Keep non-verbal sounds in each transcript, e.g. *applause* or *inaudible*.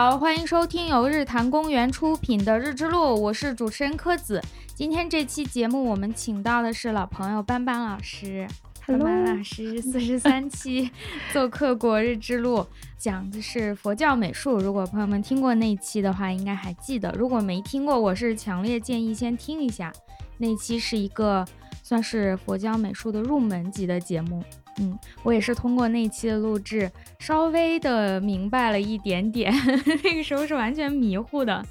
好，欢迎收听由日坛公园出品的《日之路》，我是主持人柯子。今天这期节目我们请到的是老朋友班班老师。班班老师四十三期 *laughs* 做客过《日之路》，讲的是佛教美术。如果朋友们听过那期的话，应该还记得；如果没听过，我是强烈建议先听一下。那期是一个算是佛教美术的入门级的节目。嗯，我也是通过那期的录制，稍微的明白了一点点。*laughs* 那个时候是完全迷糊的。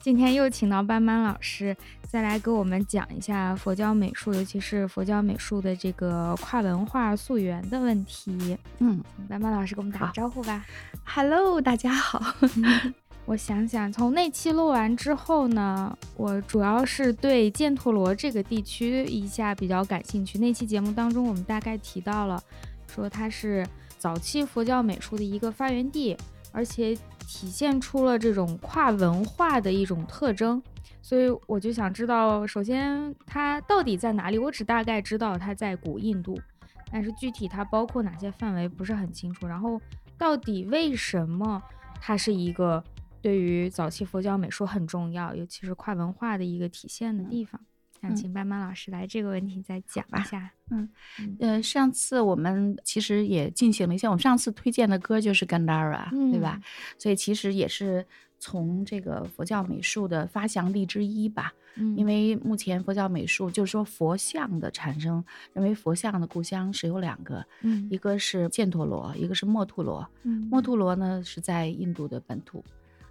今天又请到班班老师，再来给我们讲一下佛教美术，尤其是佛教美术的这个跨文化溯源的问题。嗯，班班老师给我们打个招呼吧。Hello，大家好。*laughs* 我想想，从那期录完之后呢，我主要是对犍陀罗这个地区一下比较感兴趣。那期节目当中，我们大概提到了，说它是早期佛教美术的一个发源地，而且体现出了这种跨文化的一种特征。所以我就想知道，首先它到底在哪里？我只大概知道它在古印度，但是具体它包括哪些范围不是很清楚。然后到底为什么它是一个？对于早期佛教美术很重要，尤其是跨文化的一个体现的地方。想请班班老师来这个问题再讲一下。嗯，呃，上次我们其实也进行了一下，我们上次推荐的歌就是《Gandhara》，对吧？所以其实也是从这个佛教美术的发祥地之一吧。嗯，因为目前佛教美术就是说佛像的产生，认为佛像的故乡是有两个，嗯，一个是犍陀罗，一个是墨陀罗。嗯，墨陀罗呢是在印度的本土。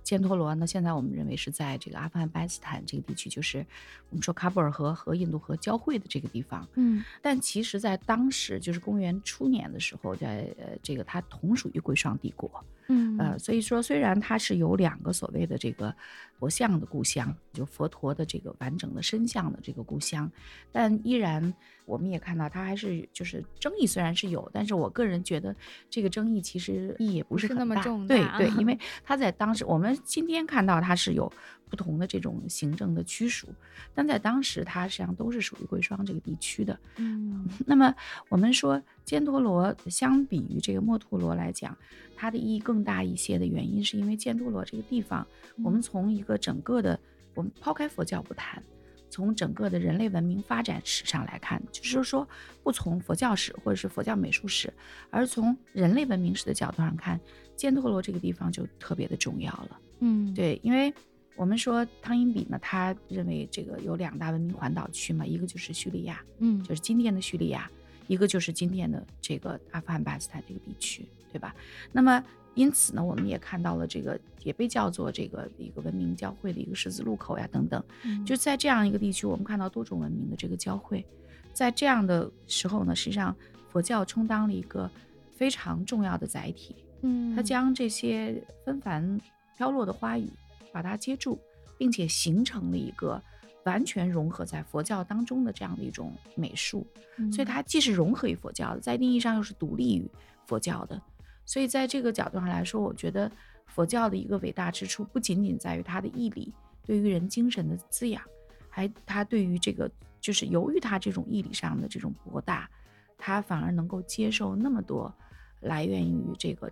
犍陀罗呢？现在我们认为是在这个阿富汗巴基斯坦这个地区，就是我们说喀布尔河和印度河交汇的这个地方。嗯，但其实，在当时就是公元初年的时候，在呃这个它同属于贵霜帝国。嗯，呃，所以说虽然它是有两个所谓的这个佛像的故乡，就佛陀的这个完整的身像的这个故乡，但依然。我们也看到，它还是就是争议虽然是有，但是我个人觉得这个争议其实意义也不是那么重大。对对，因为它在当时，我们今天看到它是有不同的这种行政的区属，但在当时它实际上都是属于贵霜这个地区的。嗯，*laughs* 那么我们说犍陀罗相比于这个墨陀罗来讲，它的意义更大一些的原因，是因为犍陀罗这个地方，我们从一个整个的，我们抛开佛教不谈。从整个的人类文明发展史上来看，就是说，不从佛教史或者是佛教美术史，而从人类文明史的角度上看，犍陀罗这个地方就特别的重要了。嗯，对，因为我们说汤因比呢，他认为这个有两大文明环岛区嘛，一个就是叙利亚，嗯，就是今天的叙利亚，一个就是今天的这个阿富汗巴基斯坦这个地区，对吧？那么。因此呢，我们也看到了这个也被叫做这个一个文明交汇的一个十字路口呀，等等。就在这样一个地区，我们看到多种文明的这个交汇。在这样的时候呢，实际上佛教充当了一个非常重要的载体。嗯，它将这些纷繁飘落的花语把它接住，并且形成了一个完全融合在佛教当中的这样的一种美术。所以它既是融合于佛教的，在定义上又是独立于佛教的。所以，在这个角度上来说，我觉得佛教的一个伟大之处，不仅仅在于它的义理对于人精神的滋养，还它对于这个就是由于它这种义理上的这种博大，它反而能够接受那么多来源于这个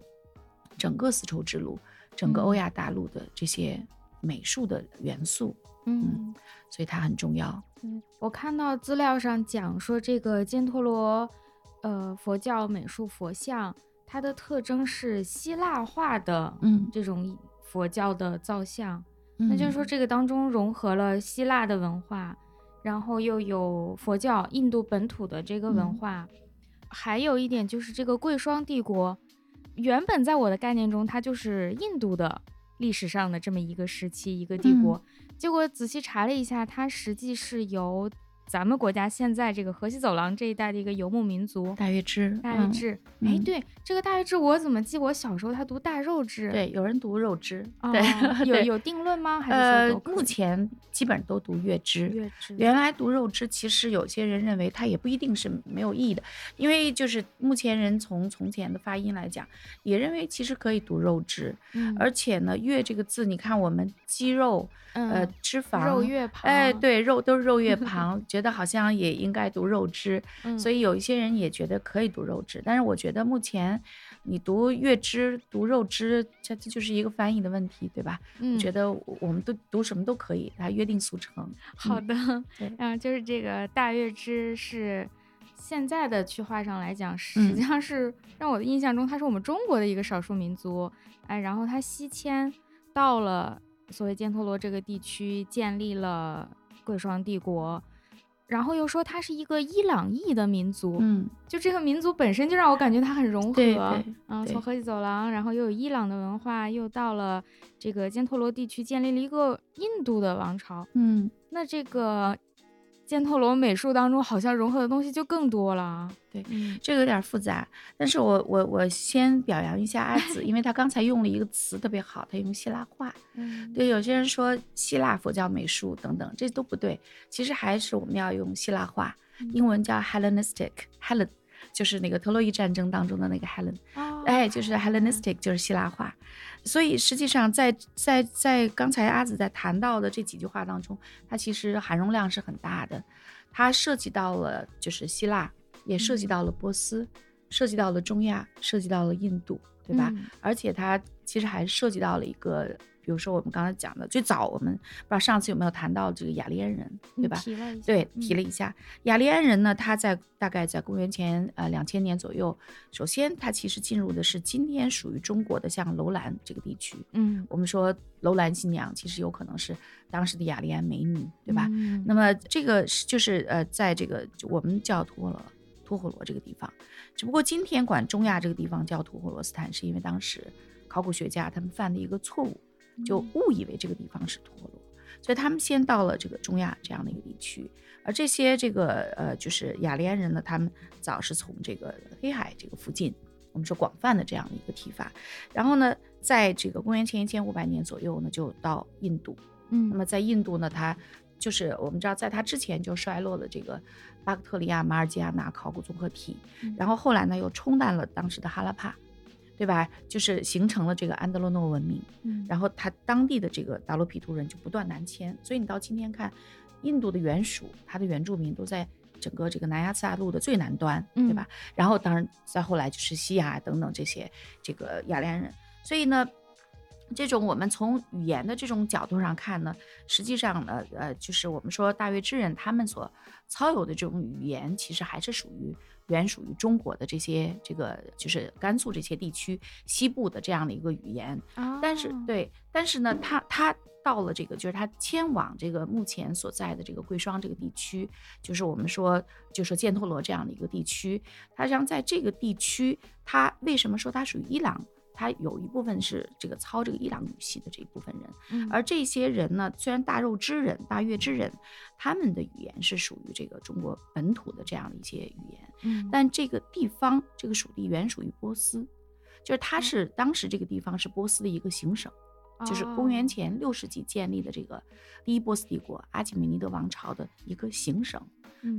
整个丝绸之路、整个欧亚大陆的这些美术的元素。嗯，所以它很重要。嗯，我看到资料上讲说，这个犍陀罗，呃，佛教美术佛像。它的特征是希腊化的，嗯，这种佛教的造像，那就是说这个当中融合了希腊的文化，然后又有佛教印度本土的这个文化，还有一点就是这个贵霜帝国，原本在我的概念中，它就是印度的历史上的这么一个时期一个帝国，结果仔细查了一下，它实际是由。咱们国家现在这个河西走廊这一带的一个游牧民族大月支，大月支，哎，对，这个大月支，我怎么记？我小时候他读大肉支，对，有人读肉支，对，*laughs* 有有定论吗？还是说目前基本都读月支？月支，原来读肉支，其实有些人认为它也不一定是没有意义的，因为就是目前人从从前的发音来讲，也认为其实可以读肉支，而且呢，月这个字，你看我们肌肉，呃，脂肪，肉月旁，哎，对，肉都是肉 *laughs* 月旁。觉得好像也应该读肉汁，所以有一些人也觉得可以读肉汁。但是我觉得目前你读月支、读肉汁，这这就是一个翻译的问题，对吧？嗯，觉得我们都读什么都可以，它约定俗成。好的，对，嗯，就是这个大月支是现在的区划上来讲，实际上是让我的印象中，它是我们中国的一个少数民族。哎，然后它西迁到了所谓犍陀罗这个地区，建立了贵霜帝国。然后又说他是一个伊朗裔的民族，嗯，就这个民族本身就让我感觉它很融合，嗯，从河西走廊，然后又有伊朗的文化，又到了这个犍陀罗地区，建立了一个印度的王朝，嗯，那这个。犍陀罗美术当中好像融合的东西就更多了，对，这个有点复杂。但是我我我先表扬一下阿紫，因为她刚才用了一个词特别好，她用希腊化。嗯，对，有些人说希腊佛教美术等等，这都不对。其实还是我们要用希腊化，英文叫 Hellenistic，Hellen 就是那个特洛伊战争当中的那个 Hellen，哎，就是 Hellenistic，就是希腊化。所以实际上，在在在刚才阿紫在谈到的这几句话当中，它其实含容量是很大的，它涉及到了就是希腊，也涉及到了波斯，涉及到了中亚，涉及到了印度，对吧？而且它其实还涉及到了一个。比如说我们刚才讲的，最早我们不知道上次有没有谈到这个雅利安人，对吧？提了对，提了一下雅利安人呢，他在大概在公元前呃两千年左右，首先他其实进入的是今天属于中国的像楼兰这个地区，嗯，我们说楼兰新娘其实有可能是当时的雅利安美女，对吧？那么这个是就是呃在这个我们叫托罗托火罗这个地方，只不过今天管中亚这个地方叫吐火罗斯坦，是因为当时考古学家他们犯的一个错误。就误以为这个地方是陀螺，所以他们先到了这个中亚这样的一个地区，而这些这个呃就是雅利安人呢，他们早是从这个黑海这个附近，我们说广泛的这样的一个提法，然后呢，在这个公元前一千五百年左右呢，就到印度，嗯，那么在印度呢，他就是我们知道，在它之前就衰落了这个巴克特利亚马尔基亚纳考古综合体，然后后来呢又冲淡了当时的哈拉帕。对吧？就是形成了这个安德洛诺文明，嗯，然后他当地的这个达罗毗荼人就不断南迁，所以你到今天看，印度的原属，它的原住民都在整个这个南亚次大陆的最南端，对吧？然后当然再后来就是西亚等等这些这个雅利安人，所以呢。这种我们从语言的这种角度上看呢，实际上呢，呃，就是我们说大月之人他们所操有的这种语言，其实还是属于原属于中国的这些这个就是甘肃这些地区西部的这样的一个语言。但是对，但是呢，他他到了这个就是他迁往这个目前所在的这个贵霜这个地区，就是我们说就说犍陀罗这样的一个地区，他像在这个地区，他为什么说它属于伊朗？他有一部分是这个操这个伊朗语系的这一部分人，而这些人呢，虽然大肉之人、大月之人，他们的语言是属于这个中国本土的这样的一些语言，但这个地方这个属地原属于波斯，就是它是当时这个地方是波斯的一个行省，就是公元前六世纪建立的这个第一波斯帝国阿基米尼德王朝的一个行省。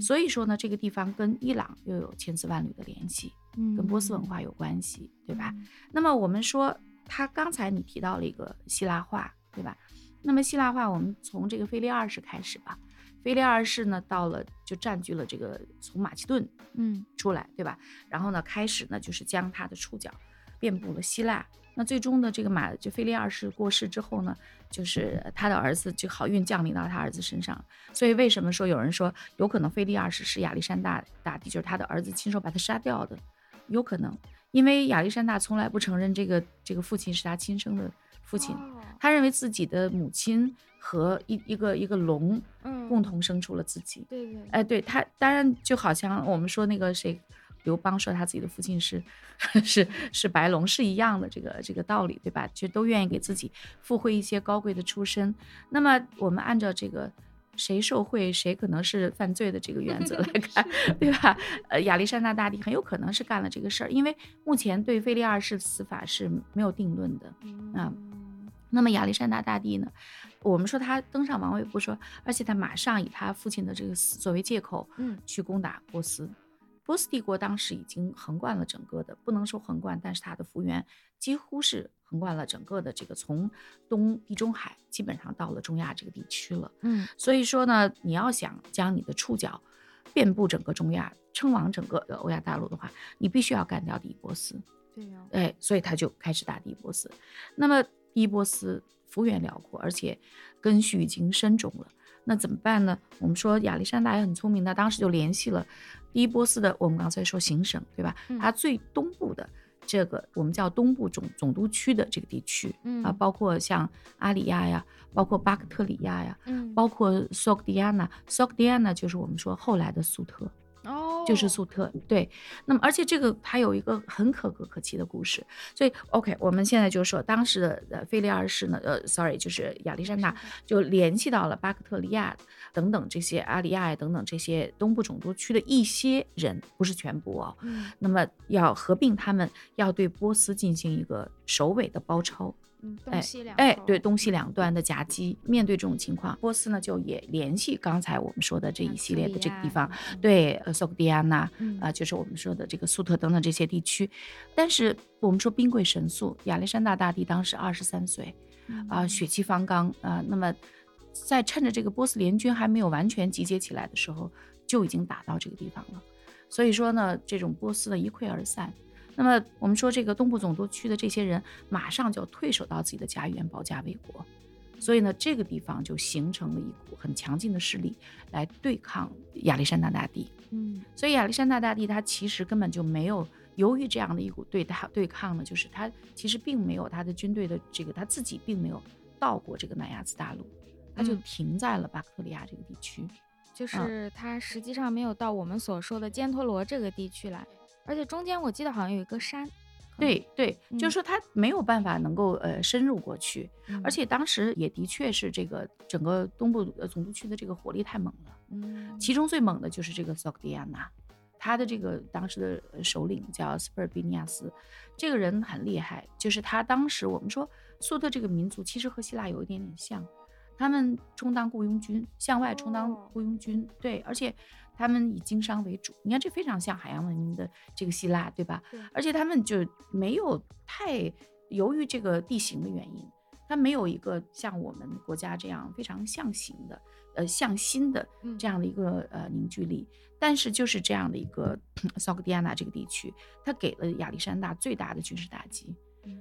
所以说呢，这个地方跟伊朗又有千丝万缕的联系，跟波斯文化有关系，对吧？那么我们说，他刚才你提到了一个希腊化，对吧？那么希腊化，我们从这个腓力二世开始吧。腓力二世呢，到了就占据了这个从马其顿，嗯，出来，对吧？然后呢，开始呢，就是将他的触角遍布了希腊。那最终的这个马就菲利二世过世之后呢，就是他的儿子就好运降临到他儿子身上。所以为什么说有人说有可能菲利二世是亚历山大大帝，就是他的儿子亲手把他杀掉的？有可能，因为亚历山大从来不承认这个这个父亲是他亲生的父亲，他认为自己的母亲和一一个一个龙，共同生出了自己。对对，哎，对他当然就好像我们说那个谁。刘邦说他自己的父亲是 *laughs* 是是白龙，是一样的这个这个道理，对吧？就都愿意给自己附会一些高贵的出身。那么我们按照这个谁受贿谁可能是犯罪的这个原则来 *laughs* 看，对吧？呃，亚历山大大帝很有可能是干了这个事儿，因为目前对腓力二世死法是没有定论的啊。那么亚历山大大帝呢？我们说他登上王位不说，而且他马上以他父亲的这个死作为借口，嗯，去攻打波斯。波斯帝国当时已经横贯了整个的，不能说横贯，但是它的幅员几乎是横贯了整个的这个从东地中海基本上到了中亚这个地区了。嗯，所以说呢，你要想将你的触角遍布整个中亚，称王整个的欧亚大陆的话，你必须要干掉第一波斯。对呀，哎，所以他就开始打第一波斯。那么第一波斯幅员辽阔，而且根须已经深种了。那怎么办呢？我们说亚历山大也很聪明，他当时就联系了第一波斯的，我们刚才说行省，对吧？它最东部的这个我们叫东部总总督区的这个地区，啊，包括像阿里亚呀，包括巴克特里亚呀，嗯，包括索克迪亚纳，索克迪亚纳就是我们说后来的苏特。哦，就是粟特，对。那么，而且这个还有一个很可歌可泣的故事。所以，OK，我们现在就说当时的呃腓力二世呢，呃，sorry，就是亚历山大就联系到了巴克特利亚等等这些阿里亚呀等等这些东部总督区的一些人，不是全部哦。嗯。那么要合并他们，要对波斯进行一个首尾的包抄。东西两哎，对，东西两端的夹击。面对这种情况，波斯呢就也联系刚才我们说的这一系列的这个地方，对，呃，索克迪亚纳，啊，就是我们说的这个粟特等等这些地区。但是我们说兵贵神速，亚历山大大帝当时二十三岁，啊，血气方刚啊，那么在趁着这个波斯联军还没有完全集结起来的时候，就已经打到这个地方了。所以说呢，这种波斯的一溃而散。那么我们说，这个东部总督区的这些人马上就要退守到自己的家园，保家卫国。所以呢，这个地方就形成了一股很强劲的势力来对抗亚历山大大帝。嗯，所以亚历山大大帝他其实根本就没有由于这样的一股对他对抗呢，就是他其实并没有他的军队的这个他自己并没有到过这个南亚次大陆，他就停在了巴克特利亚这个地区，就是他实际上没有到我们所说的犍陀罗这个地区来。而且中间我记得好像有一个山，对对，就是说他没有办法能够呃深入过去，而且当时也的确是这个整个东部呃总督区的这个火力太猛了，嗯，其中最猛的就是这个索克迪亚纳，他的这个当时的首领叫斯珀比尼亚斯，这个人很厉害，就是他当时我们说粟特这个民族其实和希腊有一点点像，他们充当雇佣军，向外充当雇佣军，对，而且。他们以经商为主，你看这非常像海洋文明的这个希腊，对吧？对。而且他们就没有太由于这个地形的原因，它没有一个像我们国家这样非常向形的、呃向心的这样的一个呃凝聚力。但是就是这样的一个萨克迪亚纳这个地区，它给了亚历山大最大的军事打击，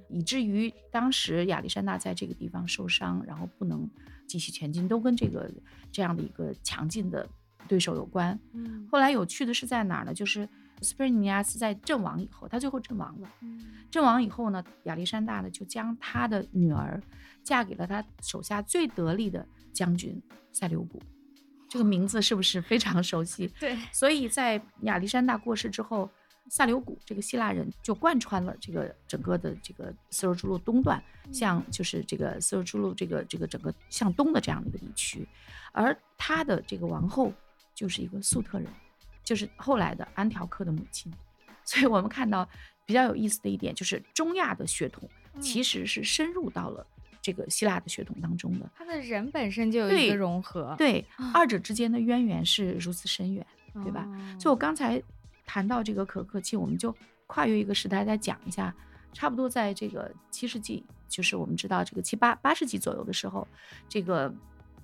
以至于当时亚历山大在这个地方受伤，然后不能继续前进，都跟这个这样的一个强劲的。对手有关，嗯，后来有趣的是在哪儿呢？就是斯佩尼亚斯在阵亡以后，他最后阵亡了。阵亡以后呢，亚历山大呢就将他的女儿嫁给了他手下最得力的将军塞琉古。这个名字是不是非常熟悉？*laughs* 对。所以在亚历山大过世之后，塞留古这个希腊人就贯穿了这个整个的这个丝绸之路东段，向就是这个丝绸之路这个这个整个向东的这样的一个地区，而他的这个王后。就是一个粟特人，就是后来的安条克的母亲，所以我们看到比较有意思的一点，就是中亚的血统其实是深入到了这个希腊的血统当中的。他的人本身就有一个融合，对，二者之间的渊源是如此深远，对吧？所以我刚才谈到这个可可气，我们就跨越一个时代再讲一下，差不多在这个七世纪，就是我们知道这个七八八世纪左右的时候，这个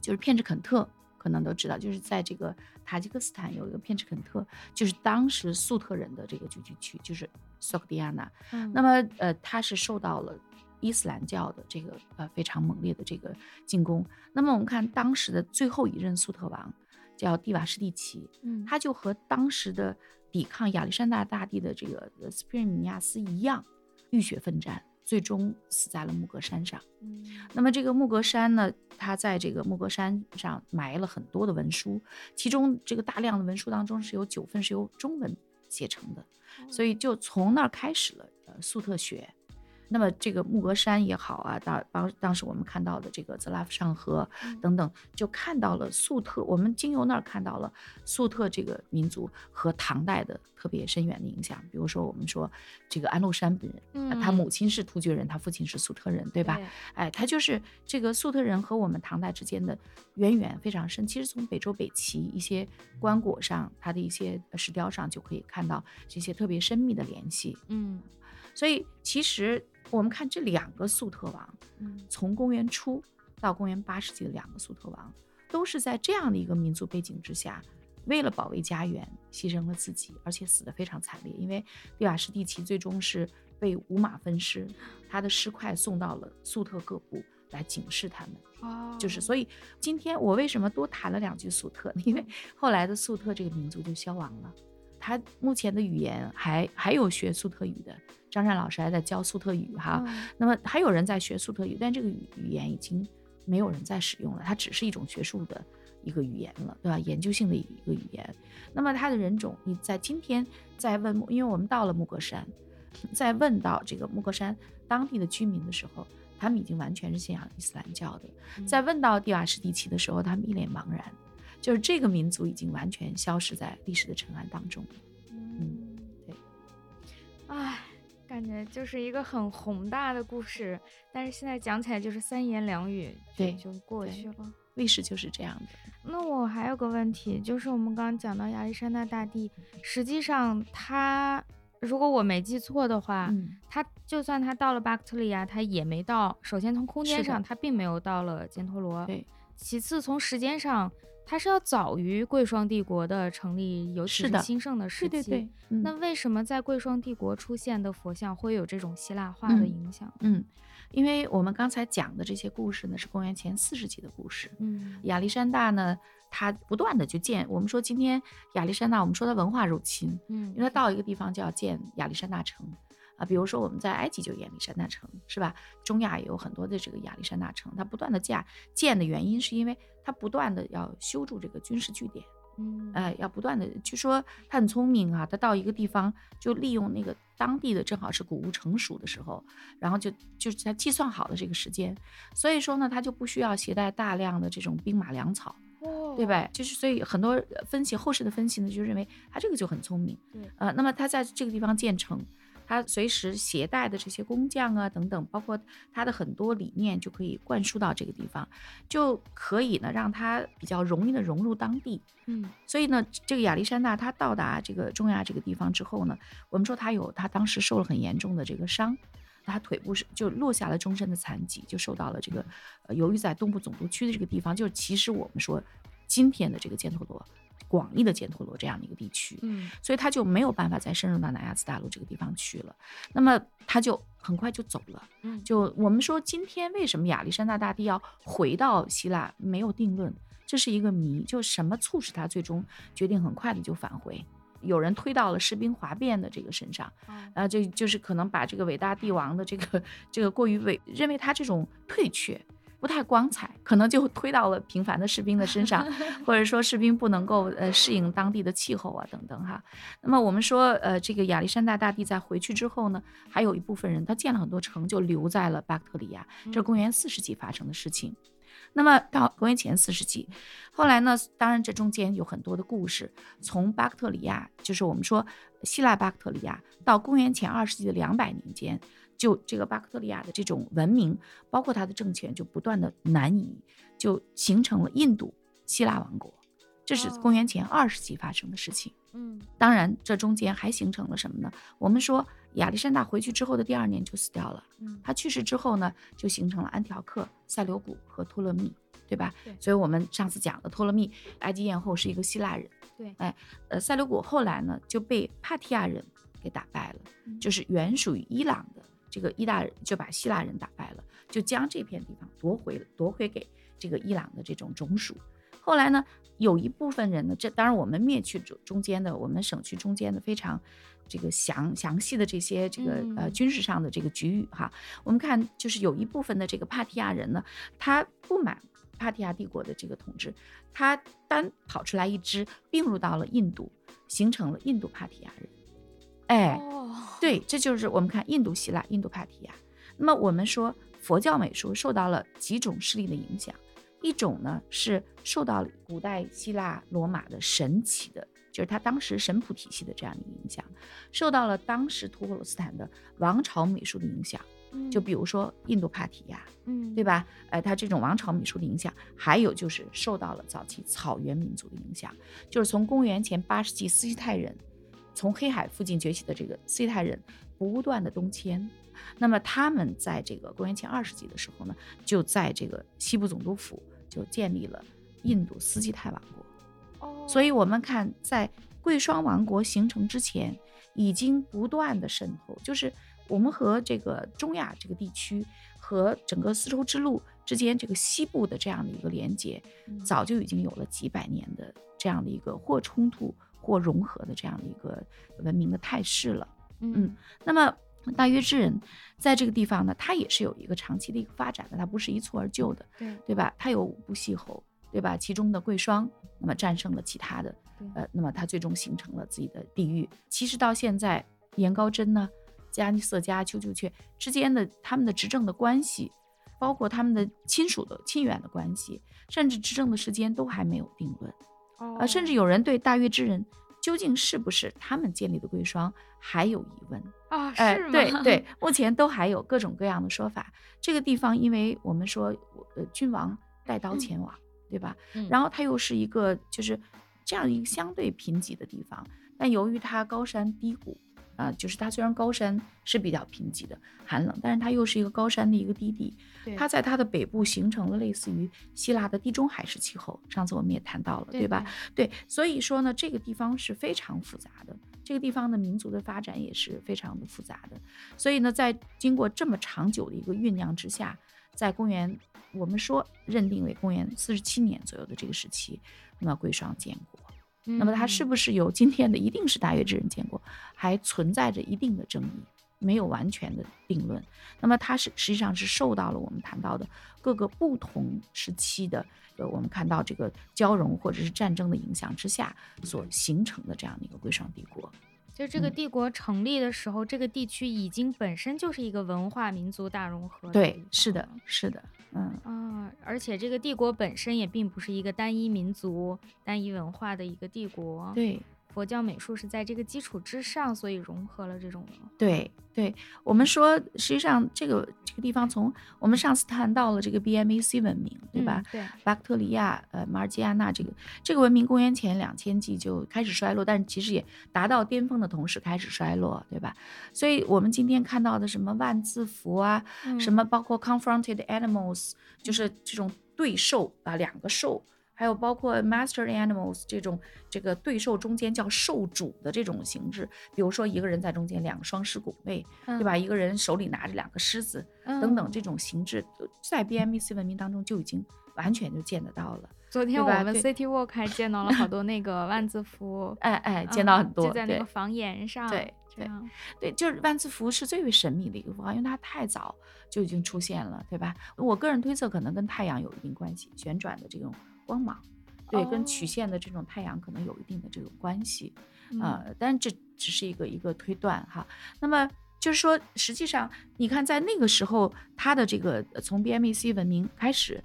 就是片治肯特。可能都知道，就是在这个塔吉克斯坦有一个片赤肯特，就是当时粟特人的这个聚居区，就是索克迪亚纳。嗯那么，呃，他是受到了伊斯兰教的这个呃非常猛烈的这个进攻。那么，我们看当时的最后一任粟特王叫蒂瓦什蒂奇，嗯，他就和当时的抵抗亚历山大大帝的这个斯皮米尼亚斯一样，浴血奋战。最终死在了木格山上。嗯，那么这个木格山呢，他在这个木格山上埋了很多的文书，其中这个大量的文书当中是有九份是由中文写成的，所以就从那儿开始了呃粟特学。那么这个木格山也好啊，当当当时我们看到的这个泽拉夫上河等等，就看到了粟特，我们经由那儿看到了粟特这个民族和唐代的特别深远的影响。比如说，我们说这个安禄山本人，他母亲是突厥人，他父亲是粟特人，对吧？哎，他就是这个粟特人和我们唐代之间的渊源非常深。其实从北周北齐一些棺椁上，他的一些石雕上就可以看到这些特别深密的联系。嗯，所以其实。我们看这两个粟特王，嗯，从公元初到公元八世纪的两个粟特王，都是在这样的一个民族背景之下，为了保卫家园牺牲了自己，而且死得非常惨烈。因为蒂瓦什蒂奇最终是被五马分尸，他的尸块送到了粟特各部来警示他们。哦，就是所以今天我为什么多谈了两句粟特？因为后来的粟特这个民族就消亡了。他目前的语言还还有学粟特语的，张善老师还在教粟特语哈。那么还有人在学粟特语，但这个语语言已经没有人在使用了，它只是一种学术的一个语言了，对吧？研究性的一个语言。那么它的人种，你在今天在问，因为我们到了木格山，在问到这个木格山当地的居民的时候，他们已经完全是信仰伊斯兰教的。在问到蒂瓦什蒂奇的时候，他们一脸茫然。就是这个民族已经完全消失在历史的尘埃当中。嗯，对。唉，感觉就是一个很宏大的故事，但是现在讲起来就是三言两语，对，就过去了。历史就是这样的。那我还有个问题，就是我们刚刚讲到亚历山大大帝，实际上他，如果我没记错的话，他就算他到了巴克特利亚，他也没到。首先从空间上，他并没有到了犍陀罗。对。其次从时间上。它是要早于贵霜帝国的成立，尤其是兴盛的时期。对对对。那为什么在贵霜帝国出现的佛像会有这种希腊化的影响？嗯，因为我们刚才讲的这些故事呢，是公元前四世纪的故事。嗯，亚历山大呢，他不断的就建。我们说今天亚历山大，我们说他文化入侵。嗯，因为他到一个地方就要建亚历山大城。啊，比如说我们在埃及就亚历山大城，是吧？中亚也有很多的这个亚历山大城，它不断的建建的原因是因为它不断的要修筑这个军事据点，嗯，哎，要不断的，据说他很聪明啊，他到一个地方就利用那个当地的正好是谷物成熟的时候，然后就就是他计算好的这个时间，所以说呢，他就不需要携带大量的这种兵马粮草，对吧？就是所以很多分析后世的分析呢，就认为他这个就很聪明，对，呃，那么他在这个地方建成。他随时携带的这些工匠啊等等，包括他的很多理念，就可以灌输到这个地方，就可以呢让他比较容易的融入当地。嗯，所以呢，这个亚历山大他到达这个中亚这个地方之后呢，我们说他有他当时受了很严重的这个伤，他腿部是就落下了终身的残疾，就受到了这个呃，由于在东部总督区的这个地方，就是其实我们说今天的这个犍陀罗。广义的犍陀罗这样的一个地区，嗯，所以他就没有办法再深入到南亚次大陆这个地方去了。那么他就很快就走了。嗯，就我们说今天为什么亚历山大大帝要回到希腊没有定论，这是一个谜。就什么促使他最终决定很快的就返回？有人推到了士兵哗变的这个身上，啊，就就是可能把这个伟大帝王的这个这个过于伟，认为他这种退却。不太光彩，可能就推到了平凡的士兵的身上，*laughs* 或者说士兵不能够呃适应当地的气候啊等等哈。那么我们说呃这个亚历山大大帝在回去之后呢，还有一部分人他建了很多城，就留在了巴克特里亚，这是公元四世纪发生的事情。那么到公元前四世纪，后来呢，当然这中间有很多的故事，从巴克特里亚，就是我们说希腊巴克特里亚，到公元前二世纪的两百年间。就这个巴克特利亚的这种文明，包括他的政权，就不断的南移，就形成了印度希腊王国。这是公元前二世纪发生的事情。嗯，当然这中间还形成了什么呢？我们说亚历山大回去之后的第二年就死掉了。嗯，他去世之后呢，就形成了安条克、塞琉古和托勒密，对吧？对。所以我们上次讲的托勒密，埃及艳后是一个希腊人。对。哎，呃，塞琉古后来呢就被帕提亚人给打败了，就是原属于伊朗的。这个意大人就把希腊人打败了，就将这片地方夺回了，夺回给这个伊朗的这种种属。后来呢，有一部分人呢，这当然我们灭去中中间的，我们省去中间的非常这个详详细的这些这个呃军事上的这个局域哈。我们看就是有一部分的这个帕提亚人呢，他不满帕提亚帝国的这个统治，他单跑出来一支并入到了印度，形成了印度帕提亚人。哎。对，这就是我们看印度希腊、印度帕提亚。那么我们说佛教美术受到了几种势力的影响，一种呢是受到古代希腊罗马的神奇的，就是他当时神谱体系的这样一个影响，受到了当时吐火罗斯坦的王朝美术的影响。就比如说印度帕提亚，嗯，对吧？呃，它这种王朝美术的影响，还有就是受到了早期草原民族的影响，就是从公元前八世纪斯基泰人从黑海附近崛起的这个斯基泰人不断的东迁，那么他们在这个公元前二世纪的时候呢，就在这个西部总督府就建立了印度斯基泰王国。哦，所以我们看在贵霜王国形成之前，已经不断的渗透，就是。我们和这个中亚这个地区和整个丝绸之路之间这个西部的这样的一个连接，早就已经有了几百年的这样的一个或冲突或融合的这样的一个文明的态势了。嗯，那么大约之人在这个地方呢，它也是有一个长期的一个发展的，它不是一蹴而就的，对对吧？它有五部戏侯，对吧？其中的贵霜，那么战胜了其他的，呃，那么它最终形成了自己的地域。其实到现在，颜高真呢？加尼色加丘丘阙之间的他们的执政的关系，包括他们的亲属的亲缘的关系，甚至执政的时间都还没有定论。呃，甚至有人对大月之人究竟是不是他们建立的贵霜还有疑问啊？是吗？对对，*laughs* 目前都还有各种各样的说法。这个地方，因为我们说，呃，君王带刀前往，对吧？然后它又是一个就是这样一个相对贫瘠的地方，但由于它高山低谷。啊，就是它虽然高山是比较贫瘠的、寒冷，但是它又是一个高山的一个低地。它在它的北部形成了类似于希腊的地中海式气候。上次我们也谈到了，对吧？对，所以说呢，这个地方是非常复杂的，这个地方的民族的发展也是非常的复杂的。所以呢，在经过这么长久的一个酝酿之下，在公元我们说认定为公元四十七年左右的这个时期，那么贵霜建国。那么它是不是有今天的一定是大约之人建国，还存在着一定的争议，没有完全的定论。那么它是实际上是受到了我们谈到的各个不同时期的，呃，我们看到这个交融或者是战争的影响之下所形成的这样的一个归商帝国。就这个帝国成立的时候，这个地区已经本身就是一个文化民族大融合。对，是的，是的，嗯啊，而且这个帝国本身也并不是一个单一民族、单一文化的一个帝国。对。佛教美术是在这个基础之上，所以融合了这种。对对，我们说，实际上这个这个地方，从我们上次谈到了这个 BMAC 文明，对吧？对，巴克特利亚、呃，马尔基亚纳这个这个文明，公元前两千纪就开始衰落，但是其实也达到巅峰的同时开始衰落，对吧？所以我们今天看到的什么万字符啊，什么包括 confronted animals，就是这种对兽啊，两个兽。还有包括 master animals 这种这个对兽中间叫兽主的这种形制，比如说一个人在中间，两个双狮拱卫，对吧？一个人手里拿着两个狮子，等等这种形制，在 BMC 文明当中就已经完全就见得到了。昨天我们 City Walk 还见到了好多那个 *laughs* 万字符，哎哎，见到很多，就在那个房檐上。对对对，就是万字符是最为神秘的一个符号，因为它太早就已经出现了，对吧？我个人推测，可能跟太阳有一定关系，旋转的这种。光芒，对，跟曲线的这种太阳可能有一定的这种关系，呃，但这只是一个一个推断哈。那么就是说，实际上你看，在那个时候，它的这个从 BMC 文明开始，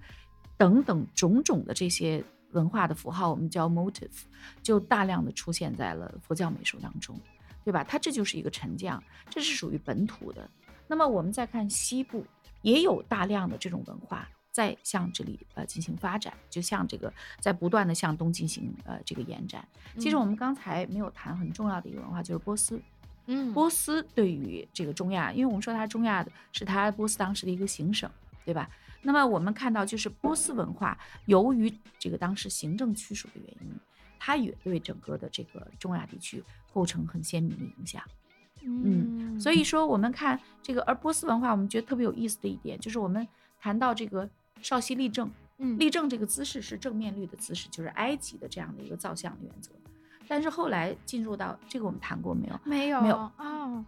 等等种种的这些文化的符号，我们叫 motif，就大量的出现在了佛教美术当中，对吧？它这就是一个沉降，这是属于本土的。那么我们再看西部，也有大量的这种文化。在向这里呃进行发展，就像这个在不断的向东进行呃这个延展。其实我们刚才没有谈很重要的一个文化，就是波斯。嗯，波斯对于这个中亚，因为我们说它中亚的是它波斯当时的一个行省，对吧？那么我们看到就是波斯文化，由于这个当时行政区属的原因，它也对整个的这个中亚地区构成很鲜明的影响。嗯，所以说我们看这个，而波斯文化，我们觉得特别有意思的一点就是我们谈到这个。少息立正，嗯，立正这个姿势是正面率的姿势，就是埃及的这样的一个造像的原则。但是后来进入到这个，我们谈过没有？没有，没有啊。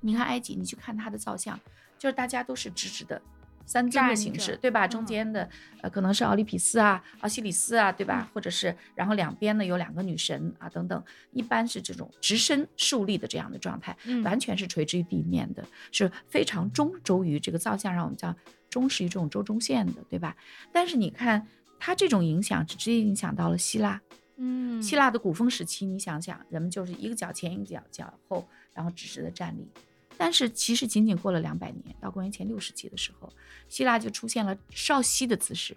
你看埃及，你去看它的造像，就是大家都是直直的三尊的形式，对吧？中间的呃可能是奥利匹斯啊、奥西里斯啊，对吧？或者是然后两边呢有两个女神啊等等，一般是这种直身竖立的这样的状态，完全是垂直于地面的，是非常中轴于这个造像让，我们叫忠实于这种周中线的，对吧？但是你看它这种影响，直接影响到了希腊。嗯，希腊的古风时期，你想想，人们就是一个脚前一个脚脚后，然后直直的站立。但是其实仅仅过了两百年，到公元前六世纪的时候，希腊就出现了少息的姿势。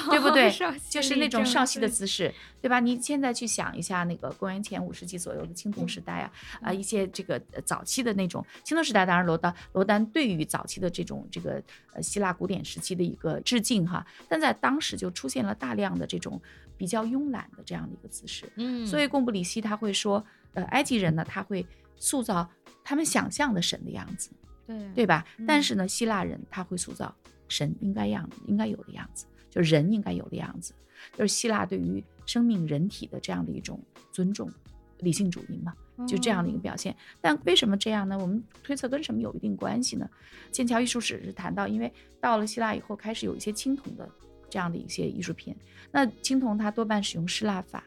*laughs* 对不对？就是那种少息的姿势，对吧？你现在去想一下，那个公元前五世纪左右的青铜时代啊，啊，一些这个早期的那种青铜时代，当然罗丹罗丹对于早期的这种这个呃希腊古典时期的一个致敬哈，但在当时就出现了大量的这种比较慵懒的这样的一个姿势。嗯，所以贡布里希他会说，呃，埃及人呢他会塑造他们想象的神的样子，对对吧？但是呢，希腊人他会塑造神应该样应该有的样子。就人应该有的样子，就是希腊对于生命人体的这样的一种尊重，理性主义嘛，就这样的一个表现。但为什么这样呢？我们推测跟什么有一定关系呢？剑桥艺术史是谈到，因为到了希腊以后，开始有一些青铜的这样的一些艺术品。那青铜它多半使用失蜡法，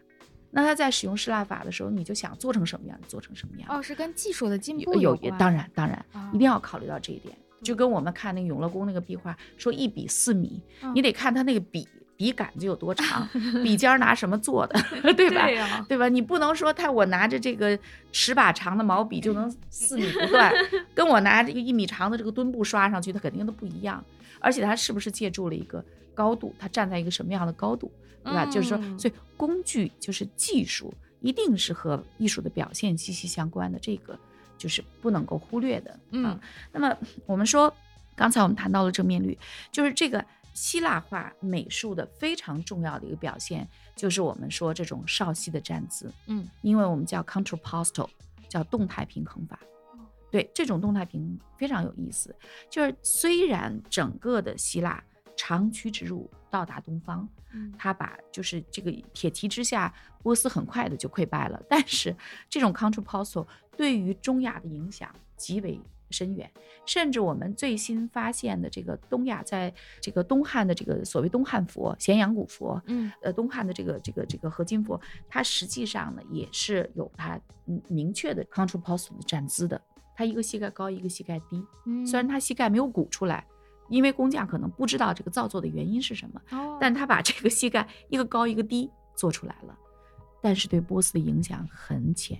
那它在使用失蜡法的时候，你就想做成什么样就做成什么样。哦，是跟技术的进步有有，当然当然一定要考虑到这一点。就跟我们看那个永乐宫那个壁画，说一笔四米，你得看它那个笔笔杆子有多长，*laughs* 笔尖拿什么做的，*laughs* 对吧？对吧？你不能说他我拿着这个十把长的毛笔就能四米不断，*laughs* 跟我拿这个一米长的这个墩布刷上去，它肯定都不一样。而且它是不是借助了一个高度？它站在一个什么样的高度，对吧？就是说，所以工具就是技术，一定是和艺术的表现息息相关的。这个。就是不能够忽略的，嗯。那么我们说，刚才我们谈到了正面率，就是这个希腊化美术的非常重要的一个表现，就是我们说这种少息的站姿，嗯，因为我们叫 contrapostal，叫动态平衡法。对，这种动态平衡非常有意思，就是虽然整个的希腊长驱直入到达东方。他把就是这个铁蹄之下，波斯很快的就溃败了。但是这种 contrapostal 对于中亚的影响极为深远，甚至我们最新发现的这个东亚，在这个东汉的这个所谓东汉佛咸阳古佛，嗯，呃，东汉的这个这个这个合金佛，它实际上呢也是有它嗯明确的 contrapostal 的站姿的，它一个膝盖高，一个膝盖低，嗯。虽然它膝盖没有鼓出来。因为工匠可能不知道这个造作的原因是什么，但他把这个膝盖一个高一个低做出来了，但是对波斯的影响很浅，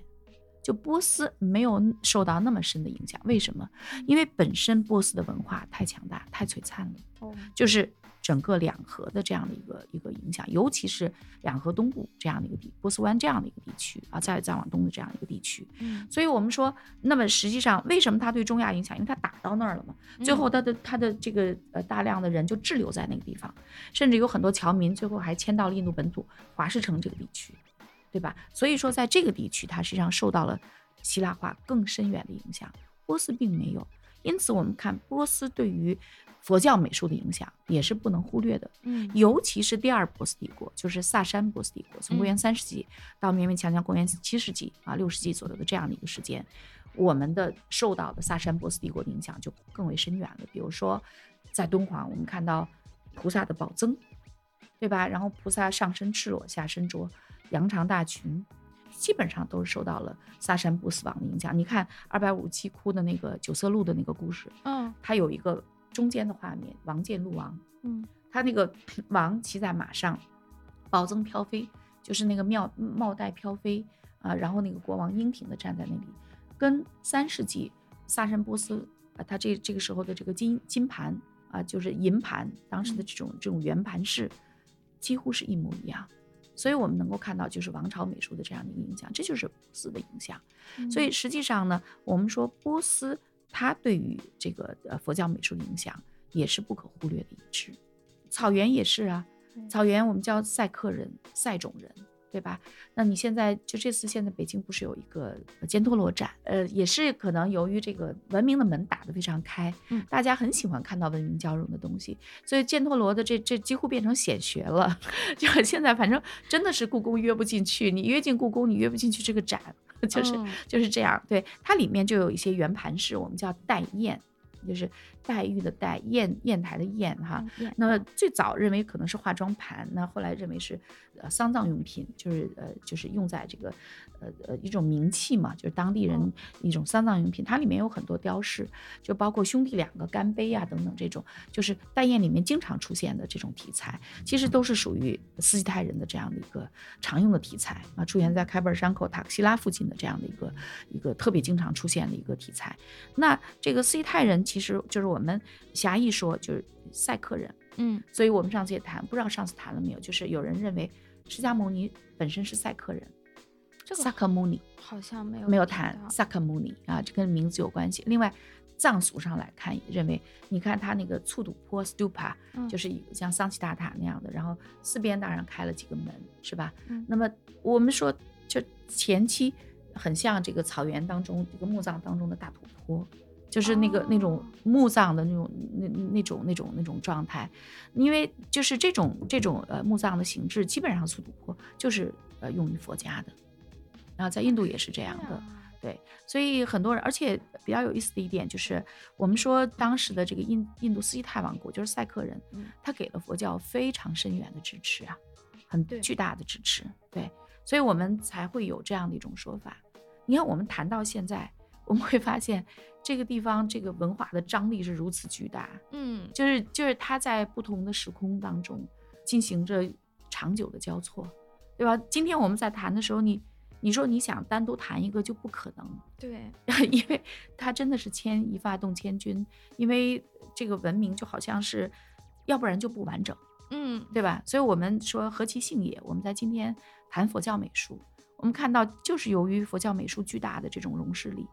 就波斯没有受到那么深的影响。为什么？因为本身波斯的文化太强大、太璀璨了，就是。整个两河的这样的一个一个影响，尤其是两河东部这样的一个地，波斯湾这样的一个地区啊，再再往东的这样一个地区，嗯，所以我们说，那么实际上为什么它对中亚影响？因为它打到那儿了嘛，最后它的它的这个呃大量的人就滞留在那个地方，甚至有很多侨民最后还迁到了印度本土华氏城这个地区，对吧？所以说在这个地区，它实际上受到了希腊化更深远的影响，波斯并没有。因此我们看波斯对于。佛教美术的影响也是不能忽略的，嗯，尤其是第二波斯帝国，就是萨珊波斯帝国，从公元三世纪到勉勉强强公元七世纪啊六世纪左右的这样的一个时间，我们的受到的萨珊波斯帝国的影响就更为深远了。比如说，在敦煌，我们看到菩萨的宝增，对吧？然后菩萨上身赤裸，下身着羊肠大群，基本上都是受到了萨珊布斯王的影响。你看二百五十七窟的那个九色鹿的那个故事，嗯，它有一个。中间的画面，王见鹿王，嗯，他那个 *laughs* 王骑在马上，宝增飘飞，就是那个帽帽带飘飞啊，然后那个国王英挺的站在那里，跟三世纪萨珊波斯啊，他这这个时候的这个金金盘啊，就是银盘，当时的这种这种圆盘式，几乎是一模一样，所以我们能够看到就是王朝美术的这样的一个影响，这就是波斯的影响，所以实际上呢，我们说波斯。它对于这个呃佛教美术的影响也是不可忽略的一支。草原也是啊，草原我们叫赛克人、赛种人，对吧？那你现在就这次现在北京不是有一个犍陀罗展？呃，也是可能由于这个文明的门打得非常开，嗯，大家很喜欢看到文明交融的东西，所以犍陀罗的这这几乎变成显学了。*laughs* 就现在反正真的是故宫约不进去，你约进故宫，你约不进去这个展。*laughs* 就是就是这样，对它里面就有一些圆盘式，我们叫带砚，就是黛玉的黛，砚砚台的砚哈。砚那最早认为可能是化妆盘，那后来认为是呃丧葬用品，就是呃就是用在这个呃呃一种名器嘛，就是当地人一种丧葬用品。它里面有很多雕饰，就包括兄弟两个干杯啊等等这种，就是大砚里面经常出现的这种题材，其实都是属于斯基泰人的这样的一个常用的题材啊，出现在开贝尔山口塔克西拉附近的这样的一个一个特别经常出现的一个题材。那这个斯基泰人其实就是我们狭义说就是赛克人。嗯所以我们上次也谈，不知道上次谈了没有，就是有人认为释迦牟尼本身是赛克人，这个萨克牟尼好像没有没有谈萨克牟尼啊，这跟名字有关系。另外，藏俗上来看，也认为你看他那个醋土坡 stupa，嗯就是像桑奇大塔那样的，然后四边当然开了几个门，是吧？嗯那么我们说，就前期很像这个草原当中这个墓葬当中的大土坡。就是那个、那种哦墓葬的那种那那种那种那种状态，因为就是这种这种呃墓葬的形制，基本上苏土坡就是呃用于佛家的，然后在印度也是这样的。对，所以很多人，而且比较有意思的一点就是，我们说当时的这个印印度斯基泰王国，就是赛克人，嗯他给了佛教非常深远的支持啊，很巨大的支持。对，所以我们才会有这样的一种说法。你看，我们谈到现在，我们会发现这个地方这个文化的张力是如此巨大，嗯就是就是它在不同的时空当中进行着长久的交错，对吧？今天我们在谈的时候，你你说你想单独谈一个就不可能，对，*laughs* 因为它真的是牵一发动千钧，因为这个文明就好像是，要不然就不完整，嗯对吧？所以我们说何其幸也，我们在今天谈佛教美术，我们看到就是由于佛教美术巨大的这种容势力，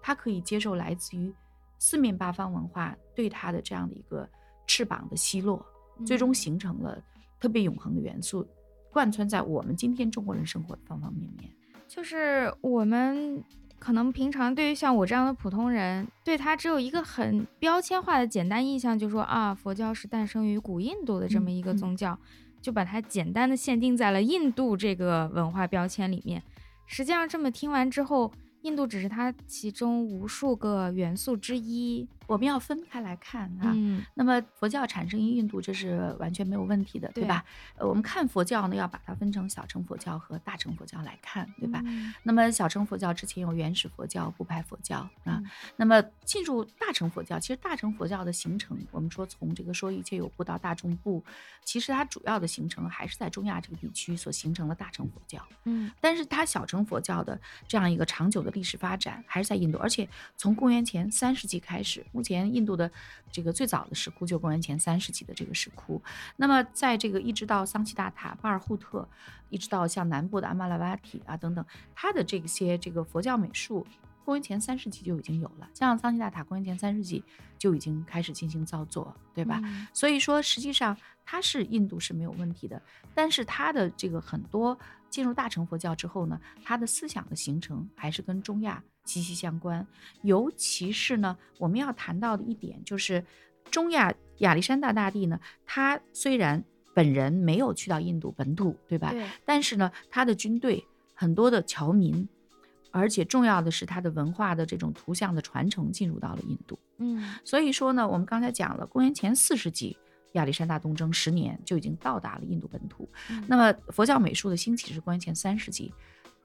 它可以接受来自于四面八方文化对它的这样的一个翅膀的奚落，最终嗯形成了特别永恒的元素，贯穿在我们今天中国人生活的方方面面。就是我们可能平常对于像我这样的普通人，对他只有一个很标签化的简单印象，就说啊，佛教是诞生于古印度的这么一个宗教，就把它简单的限定在了印度这个文化标签里面。实际上这么听完之后，印度只是它其中无数个元素之一。我们要分开来看啊。嗯那么佛教产生于印度，这是完全没有问题的，对对吧？呃，我们看佛教呢，要把它分成小乘佛教和大乘佛教来看，对吧？嗯那么小乘佛教之前有原始佛教、不派佛教啊。嗯那么进入大乘佛教，其实大乘佛教的形成，我们说从这个说一切有部到大众部，其实它主要的形成还是在中亚这个地区所形成的大乘佛教。嗯但是它小乘佛教的这样一个长久的历史发展还是在印度，而且从公元前三世纪开始，目前印度的这个最早的石窟就是公元前三世纪的这个石窟。那么在这个一直到桑奇大塔、巴尔扈特，一直到像南部的阿玛拉瓦体啊等等，它的这些这个佛教美术。公元前三世纪就已经有了，像桑奇大塔，公元前三世纪就已经开始进行造作，对吧？嗯所以说，实际上它是印度是没有问题的，但是它的这个很多进入大乘佛教之后呢，它的思想的形成还是跟中亚息息相关。尤其是呢，我们要谈到的一点就是，中亚亚历山大大帝呢，他虽然本人没有去到印度本土，对吧？对，但是呢，他的军队很多的侨民，而且重要的是他的文化的这种图像的传承进入到了印度。嗯所以说呢，我们刚才讲了，公元前四世纪，亚历山大东征十年就已经到达了印度本土。嗯那么佛教美术的兴起是公元前三世纪，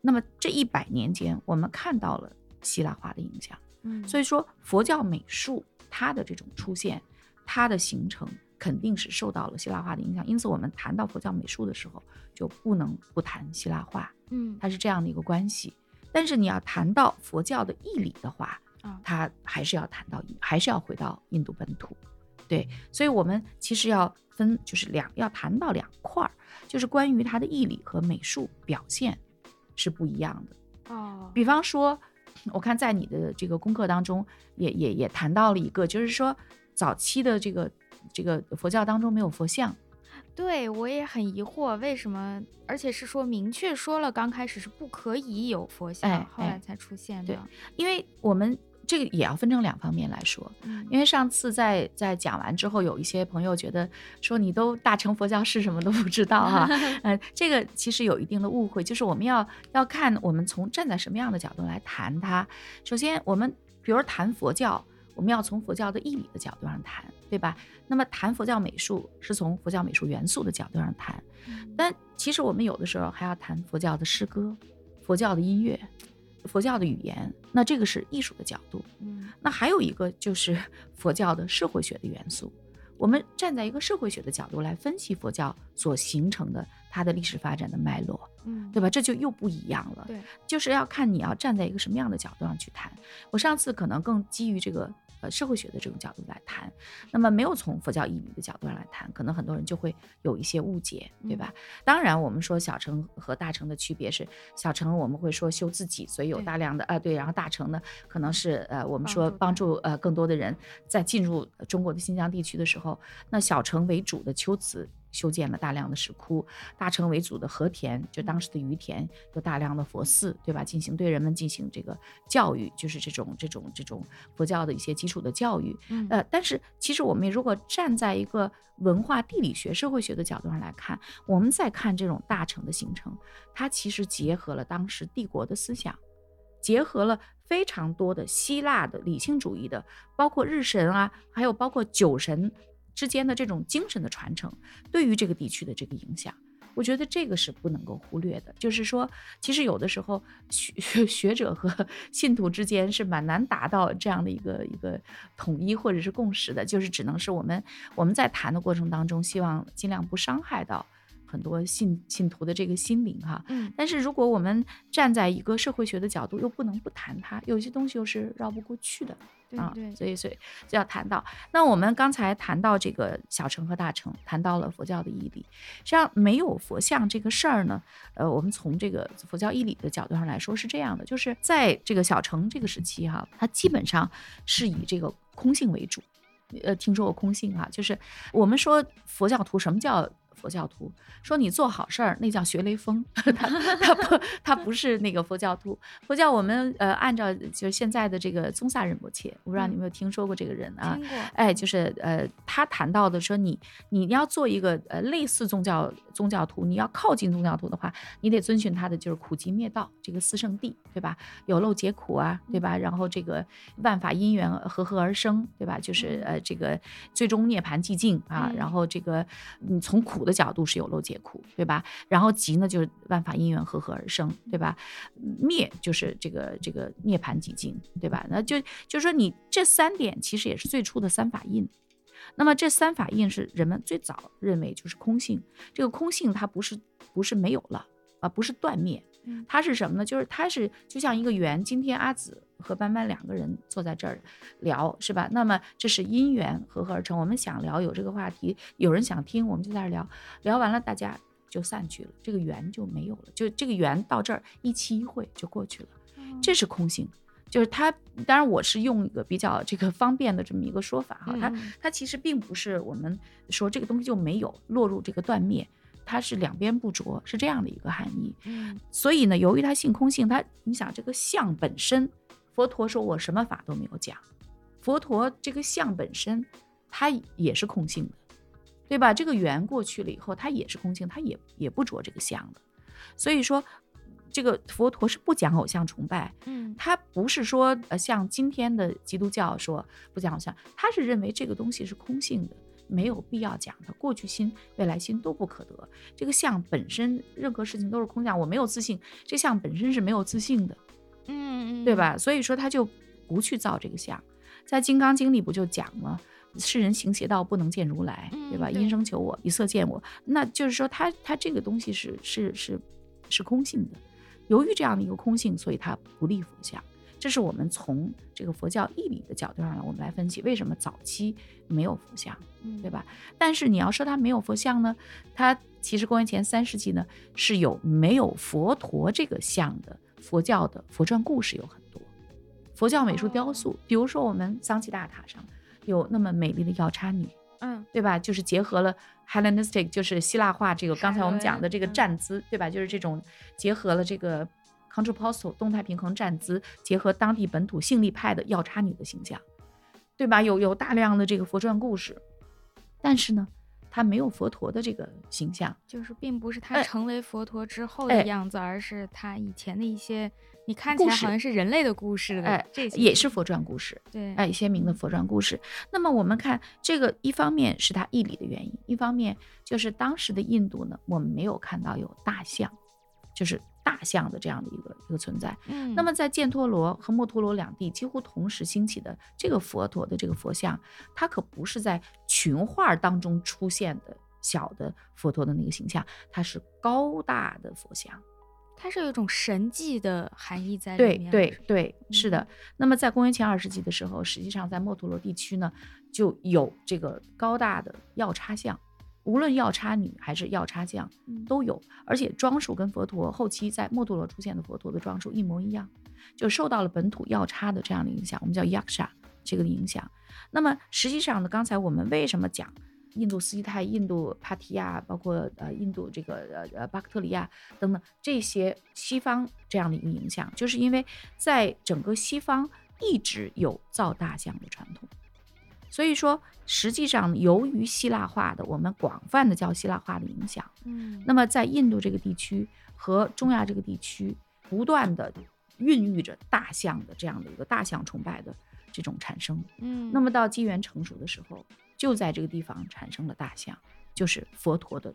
那么这一百年间，我们看到了希腊化的影响。嗯，所以说，佛教美术它的这种出现，它的形成肯定是受到了希腊化的影响。因此，我们谈到佛教美术的时候，就不能不谈希腊化，嗯它是这样的一个关系。但是你要谈到佛教的义理的话，啊它还是要谈到，还是要回到印度本土。对，所以我们其实要分，就是两要谈到两块儿，就是关于它的义理和美术表现是不一样的。哦，比方说，我看在你的这个功课当中也也也谈到了一个，就是说早期的这个这个佛教当中没有佛像，对我也很疑惑，为什么？而且是说明确说了，刚开始是不可以有佛像，后来才出现对的。因为我们这个也要分成两方面来说。嗯因为上次在在讲完之后，有一些朋友觉得说你都大乘佛教是什么都不知道哈、*laughs* 呃，这个其实有一定的误会，就是我们要要看我们从站在什么样的角度来谈它。首先，我们比如谈佛教，我们要从佛教的义理的角度上谈，对吧？那么谈佛教美术是从佛教美术元素的角度上谈，但其实我们有的时候还要谈佛教的诗歌、佛教的音乐、佛教的语言，那这个是艺术的角度。嗯，那还有一个就是 *laughs* 佛教的社会学的元素。我们站在一个社会学的角度来分析佛教所形成的它的历史发展的脉络，嗯，对吧？这就又不一样了。对，就是要看你要站在一个什么样的角度上去谈。我上次可能更基于这个。社会学的这种角度来谈，那么没有从佛教义理的角度上来谈，可能很多人就会有一些误解，对吧？当然，我们说小乘和大乘的区别是，小乘我们会说修自己，所以有大量的呃对，然后大乘呢可能是呃我们说帮助呃更多的人在进入中国的新疆地区的时候，那小乘为主的秋瓷。修建了大量的石窟，大成为主的和田，就当时的于田，有大量的佛寺，对吧？进行对人们进行这个教育，就是这种这种这种佛教的一些基础的教育。呃，但是其实我们如果站在一个文化地理学、社会学的角度上来看，我们再看这种大成的形成，它其实结合了当时帝国的思想，结合了非常多的希腊的理性主义的，包括日神啊，还有包括酒神。之间的这种精神的传承，对于这个地区的这个影响，我觉得这个是不能够忽略的。就是说，其实有的时候学 *laughs* 学者和信徒之间是蛮难达到这样的一个一个统一或者是共识的，就是只能是我们我们在谈的过程当中，希望尽量不伤害到。很多信信徒的这个心灵哈，嗯，但是如果我们站在一个社会学的角度，又不能不谈它，有些东西又是绕不过去的，啊，对，所以所以就要谈到。那我们刚才谈到这个小乘和大乘，谈到了佛教的义理，实际上没有佛像这个事儿呢，呃，我们从这个佛教义理的角度上来说是这样的，就是在这个小乘这个时期哈，它基本上是以这个空性为主，呃，听说过空性哈，就是我们说佛教徒什么叫？佛教徒说：“你做好事儿，那叫学雷锋。*laughs* 他他不他不是那个佛教徒。佛教我们呃按照就是现在的这个宗萨仁波切，我不知道你有没有听说过这个人啊？哎，就是呃他谈到的说你你要做一个呃类似宗教宗教徒，你要靠近宗教徒的话，你得遵循他的就是苦集灭道这个四圣谛，对吧？有漏皆苦啊，对吧？然后这个万法因缘和合而生，对吧？就是呃这个最终涅槃寂静啊，然后这个你从苦的。”角度是有漏皆苦，对吧？然后集呢，就是万法因缘和合而生，对吧？灭就是这个这个涅槃寂静，对吧？那就就是说，你这三点其实也是最初的三法印。那么这三法印是人们最早认为就是空性。这个空性它不是不是没有了啊，不是断灭，它是什么呢？就是它是就像一个圆。今天阿紫。和班班两个人坐在这儿聊，是吧？那么这是因缘合合而成。我们想聊有这个话题，有人想听，我们就在这聊。聊完了，大家就散去了，这个缘就没有了。就这个缘到这儿一期一会就过去了。这是空性，就是它。当然，我是用一个比较这个方便的这么一个说法哈。它它其实并不是我们说这个东西就没有落入这个断灭，它是两边不着，是这样的一个含义。嗯。所以呢，由于它性空性，它你想这个相本身。佛陀说：“我什么法都没有讲。”佛陀这个相本身，它也是空性的，对吧？这个缘过去了以后，它也是空性，它也也不着这个相的。所以说，这个佛陀是不讲偶像崇拜。嗯，他不是说呃像今天的基督教说不讲偶像，他是认为这个东西是空性的，没有必要讲的。过去心、未来心都不可得。这个相本身，任何事情都是空相。我没有自信，这相本身是没有自信的。嗯，对吧？所以说他就不去造这个相，在《金刚经》里不就讲了，世人行邪道不能见如来，对吧？因生求我，以色见我，那就是说他他这个东西是是是是空性的。由于这样的一个空性，所以他不立佛像。这是我们从这个佛教义理的角度上来，我们来分析为什么早期没有佛像，对吧？但是你要说它没有佛像呢，它其实公元前三世纪呢是有没有佛陀这个像的。佛教的佛传故事有很多，佛教美术雕塑，比如说我们桑奇大塔上有那么美丽的药叉女，嗯，对吧？就是结合了 Hellenistic，就是希腊化这个刚才我们讲的这个站姿，对吧？就是这种结合了这个 contrapostal 动态平衡站姿，结合当地本土性力派的药叉女的形象，对吧？有有大量的这个佛传故事，但是呢。它没有佛陀的这个形象，就是并不是他成为佛陀之后的样子，而是他以前的一些，你看起来好像是人类的故事的，哎，这些也是佛传故事，对，哎，鲜明的佛传故事。那么我们看这个，一方面是它义理的原因，一方面就是当时的印度呢，我们没有看到有大象，就是。大象的这样的一个一个存在，嗯，那么在犍陀罗和墨陀罗两地几乎同时兴起的这个佛陀的这个佛像，它可不是在群画当中出现的小的佛陀的那个形象，它是高大的佛像，它是有一种神迹的含义在里面。对对对，是的。那么在公元前二世纪的时候，实际上在墨陀罗地区呢，就有这个高大的药叉像。无论药叉女还是药叉匠，都有，而且装束跟佛陀后期在墨多罗出现的佛陀的装束一模一样，就受到了本土药叉的这样的影响，我们叫 yaksha 这个的影响。那么实际上呢，刚才我们为什么讲印度斯基泰、印度帕提亚，包括呃印度这个呃呃巴克特里亚等等这些西方这样的一个影响，就是因为在整个西方一直有造大象的传统。所以说，实际上由于希腊化的我们广泛的叫希腊化的影响，嗯，那么在印度这个地区和中亚这个地区，不断的孕育着大象的这样的一个大象崇拜的这种产生，嗯，那么到机缘成熟的时候，就在这个地方产生了大象，就是佛陀的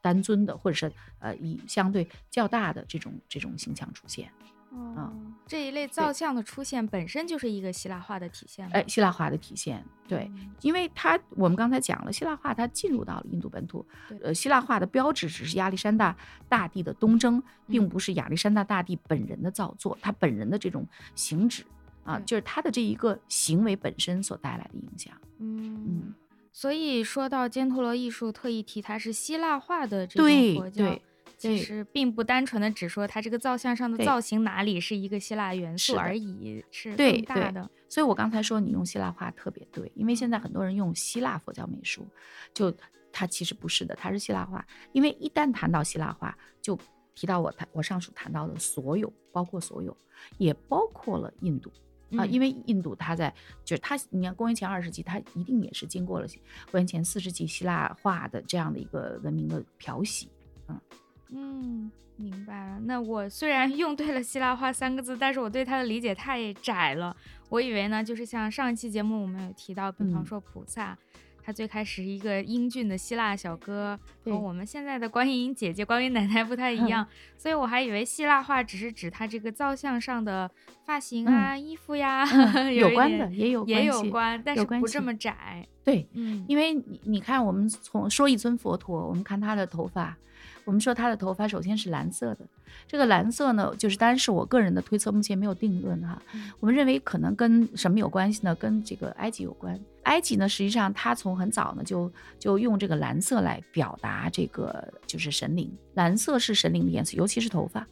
单尊的，或者是呃以相对较大的这种这种形象出现。哦，这一类造像的出现本身就是一个希腊化的体现。哎，希腊化的体现，对，因为它我们刚才讲了，希腊化它进入到了印度本土。呃，希腊化的标志只是亚历山大大帝的东征，并不是亚历山大大帝本人的造作，他本人的这种行止啊，就是他的这一个行为本身所带来的影响。嗯嗯，所以说到犍陀罗艺术，特意提它是希腊化的这种佛教。其实并不单纯的只说它这个造像上的造型哪里是一个希腊元素而已，是更大的。所以我刚才说你用希腊化特别对，因为现在很多人用希腊佛教美术，就它其实不是的，它是希腊化。因为一旦谈到希腊化，就提到我谈我上述谈到的所有，包括所有，也包括了印度啊，因为印度它在就是它，你看公元前二世纪，它一定也是经过了公元前四世纪希腊化的这样的一个文明的漂洗，嗯。嗯，明白了。那我虽然用对了“希腊化”三个字，但是我对它的理解太窄了。我以为呢，就是像上一期节目我们有提到，比方说菩萨，他最开始一个英俊的希腊小哥，和我们现在的观音姐姐、观音奶奶不太一样，*laughs* 所以我还以为希腊化只是指他这个造像上的发型啊、衣服呀，*laughs* 有关的也有也有关，但是不这么窄。对，嗯，因为你你看，我们从说一尊佛陀，我们看他的头发。我们说他的头发首先是蓝色的，这个蓝色呢，就是当然是我个人的推测，目前没有定论哈。我们认为可能跟什么有关系呢？跟这个埃及有关。埃及呢，实际上它从很早呢就就用这个蓝色来表达这个就是神灵，蓝色是神灵的颜色，尤其是头发。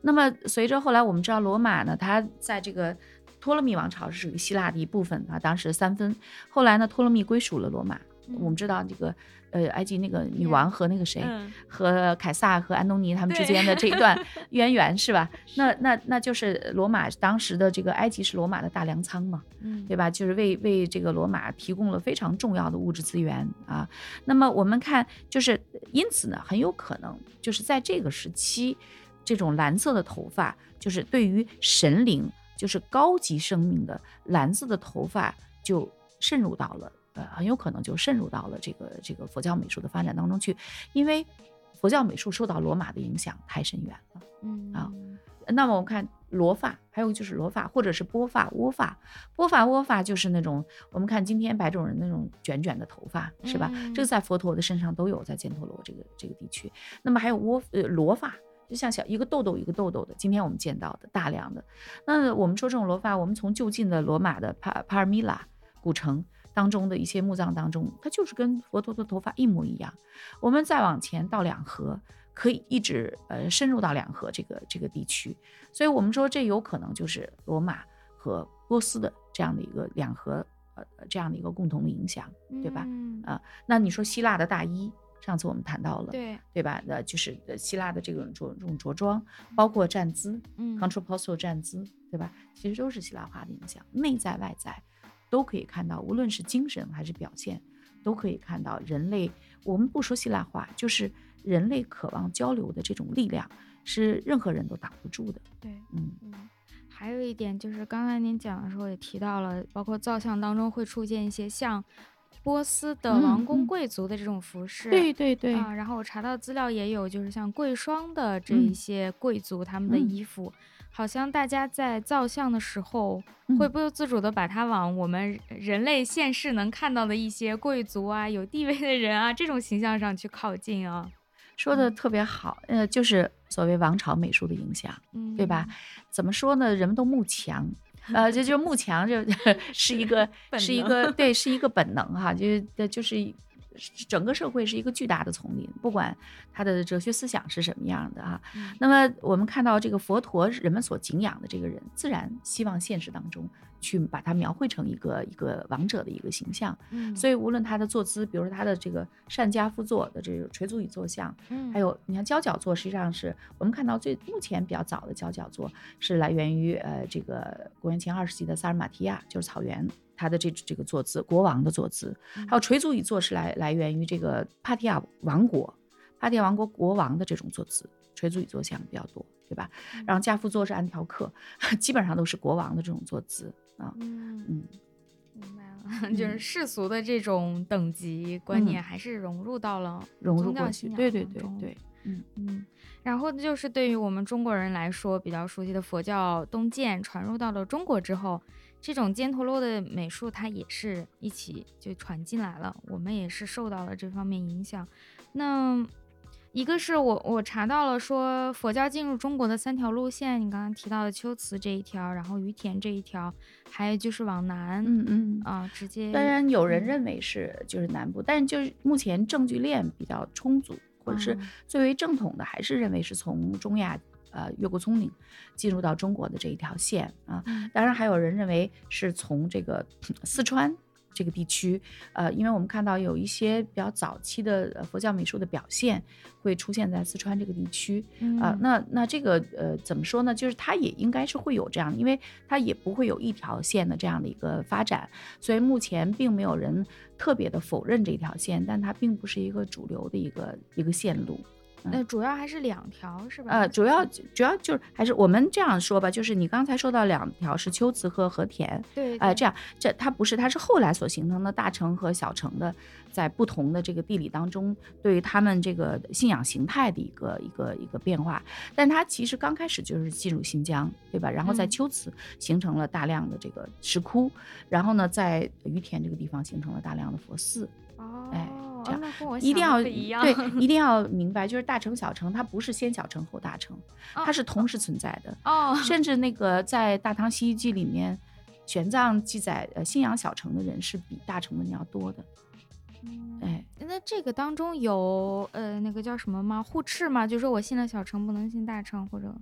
那么随着后来我们知道罗马呢，它在这个托勒密王朝是属于希腊的一部分啊，当时三分。后来呢，托勒密归属了罗马。我们知道这个。呃，埃及那个女王和那个谁，和凯撒和安东尼他们之间的这一段 *laughs* 渊源是吧？那那那就是罗马当时的这个埃及是罗马的大粮仓嘛，嗯对吧？就是为为这个罗马提供了非常重要的物质资源啊。那么我们看，就是因此呢，很有可能就是在这个时期，这种蓝色的头发，就是对于神灵，就是高级生命的蓝色的头发就渗入到了。呃，很有可能就渗入到了这个这个佛教美术的发展当中去，因为佛教美术受到罗马的影响太深远了。嗯啊，那么我们看罗发，还有就是罗发，或者是波发、窝发。波发、窝发就是那种我们看今天白种人那种卷卷的头发，是吧？这个在佛陀的身上都有，在犍陀罗这个这个地区。那么还有窝呃罗发，就像小一个痘痘一个痘痘的，今天我们见到的大量的。那我们说这种罗发，我们从就近的罗马的帕帕尔米拉古城。当中的一些墓葬当中，它就是跟佛陀的头发一模一样。我们再往前到两河，可以一直呃深入到两河这个这个地区，所以我们说这有可能就是罗马和波斯的这样的一个两河呃这样的一个共同的影响，对吧？啊，那你说希腊的大衣，上次我们谈到了，对对吧？那就是希腊的这种着这种着装，包括站姿，嗯，contrapposto 站姿，对吧？其实都是希腊化的影响，内在外在。都可以看到，无论是精神还是表现，都可以看到人类，我们不说希腊化，就是人类渴望交流的这种力量，是任何人都挡不住的。对，嗯嗯。还有一点就是刚才您讲的时候也提到了，包括造像当中会出现一些像。波斯的王公贵族的这种服饰，对对对啊，然后我查到资料也有，就是像贵霜的这一些贵族他们的衣服，好像大家在造像的时候会不由自主的把它往我们人类现世能看到的一些贵族啊、有地位的人啊这种形象上去靠近啊。说的特别好，呃，就是所谓王朝美术的影响，对吧？怎么说呢？人们都慕强。*laughs* 呃，这就慕强，就 *laughs* 是一个是一个 *laughs* 对，是一个本能哈，就就是。整个社会是一个巨大的丛林，不管他的哲学思想是什么样的啊。那么我们看到这个佛陀，人们所敬仰的这个人，自然希望现实当中去把他描绘成一个一个王者的一个形象。嗯，所以无论他的坐姿，比如说他的这个善加趺坐的这个垂足以坐像，嗯，还有你看交脚坐，实际上是我们看到最目前比较早的交脚坐是来源于呃这个公元前二世纪的萨尔马提亚，就是草原。他的这这个坐姿，国王的坐姿，还有垂足以坐是来来源于这个帕提亚王国，帕提亚王国国王的这种坐姿，垂足以坐像比较多，对吧？然后加夫坐是安条克，*laughs* 基本上都是国王的这种坐姿啊。嗯嗯，明白了，*laughs* 就是世俗的这种等级观念还是融入到了融入过去，对对对对，嗯嗯。然后就是对于我们中国人来说比较熟悉的佛教东渐传入到了中国之后。这种犍陀罗的美术，它也是一起就传进来了，我们也是受到了这方面影响。那一个是我我查到了说佛教进入中国的三条路线，你刚刚提到的秋瓷这一条，然后于田这一条，还有就是往南，嗯嗯啊，直接。当然有人认为是就是南部，但是就是目前证据链比较充足，或者是最为正统的，还是认为是从中亚。呃，越过葱岭，进入到中国的这一条线啊，当然还有人认为是从这个四川这个地区，呃，因为我们看到有一些比较早期的佛教美术的表现会出现在四川这个地区啊，那那这个呃怎么说呢？就是它也应该是会有这样，因为它也不会有一条线的这样的一个发展，所以目前并没有人特别的否认这条线，但它并不是一个主流的一个一个线路。那主要还是两条是吧？呃，主要主要就是还是我们这样说吧，就是你刚才说到两条是秋瓷和和田，对，哎，这样这它不是，它是后来所形成的大城和小城的，在不同的这个地理当中，对于他们这个信仰形态的一个一个一个变化。但它其实刚开始就是进入新疆，对吧？然后在秋瓷形成了大量的这个石窟，然后呢，在于田这个地方形成了大量的佛寺。哦，哎。这样一定要对，*laughs* 一定要明白，就是大城小城，它不是先小城后大城，它是同时存在的。哦，甚至那个在《大唐西域记》里面，玄奘记载，呃，信仰小城的人是比大城的人要多的。哎，那这个当中有呃那个叫什么吗？互斥吗？就说我信了小城，不能信大城，或者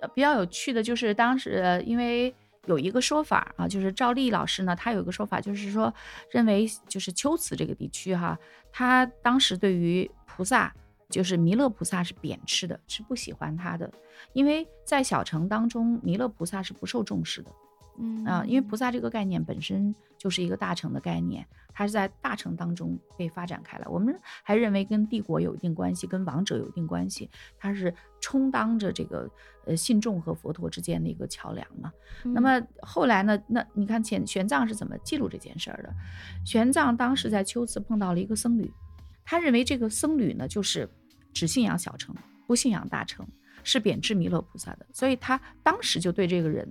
呃比较有趣的就是当时因为。有一个说法啊，就是赵丽老师呢，他有一个说法，就是说认为就是秋瓷这个地区哈，他当时对于菩萨，就是弥勒菩萨是贬斥的，是不喜欢他的，因为在小城当中，弥勒菩萨是不受重视的。嗯啊，因为菩萨这个概念本身就是一个大乘的概念，它是在大乘当中被发展开来。我们还认为跟帝国有一定关系，跟王者有一定关系，它是充当着这个呃信众和佛陀之间的一个桥梁嘛。那么后来呢，那你看前玄奘是怎么记录这件事儿的？玄奘当时在秋瓷碰到了一个僧侣，他认为这个僧侣呢就是只信仰小乘，不信仰大乘，是贬斥弥勒菩萨的，所以他当时就对这个人。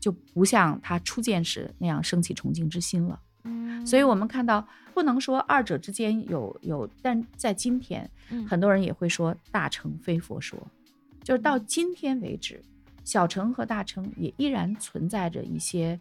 就不像他初见时那样升起崇敬之心了。嗯，所以我们看到，不能说二者之间有有，但在今天，很多人也会说大乘非佛说，就是到今天为止，小乘和大乘也依然存在着一些，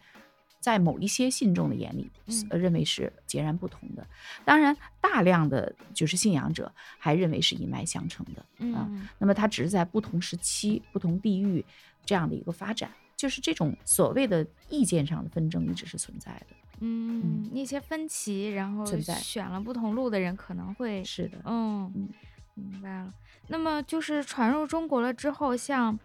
在某一些信众的眼里，认为是截然不同的。当然，大量的就是信仰者还认为是一脉相承的啊。那么它只是在不同时期、不同地域这样的一个发展。就是这种所谓的意见上的纷争一直是存在的，嗯，一些分歧，然后选了不同路的人可能会是的，嗯，明白了。那么就是传入中国了之后，像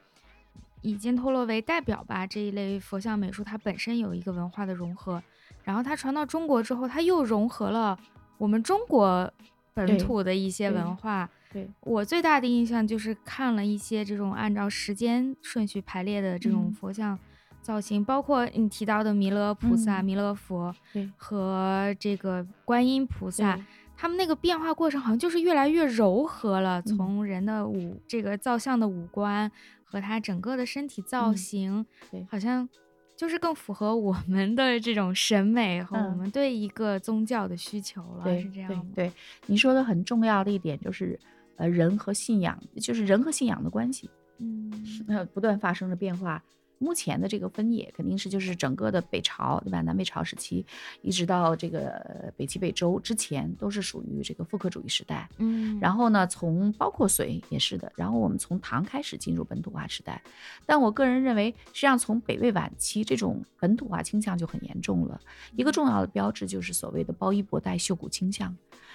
以犍陀罗为代表吧这一类佛像美术，它本身有一个文化的融合，然后它传到中国之后，它又融合了我们中国本土的一些文化。对。我最大的印象就是看了一些这种按照时间顺序排列的这种佛像造型，包括你提到的弥勒菩萨、弥勒佛和这个观音菩萨，他们那个变化过程好像就是越来越柔和了。从人的五这个造像的五官和他整个的身体造型，好像就是更符合我们的这种审美和我们对一个宗教的需求了，是这样吗？对，你说的很重要的一点就是。呃，人和信仰就是人和信仰的关系，嗯，那，不断发生着变化。目前的这个分野肯定是就是整个的北朝，对吧？南北朝时期，一直到这个北齐、北周之前，都是属于这个复刻主义时代，嗯。然后呢，从包括隋也是的。然后我们从唐开始进入本土化时代，但我个人认为，实际上从北魏晚期，这种本土化倾向就很严重了。一个重要的标志就是所谓的包衣博带绣骨倾向，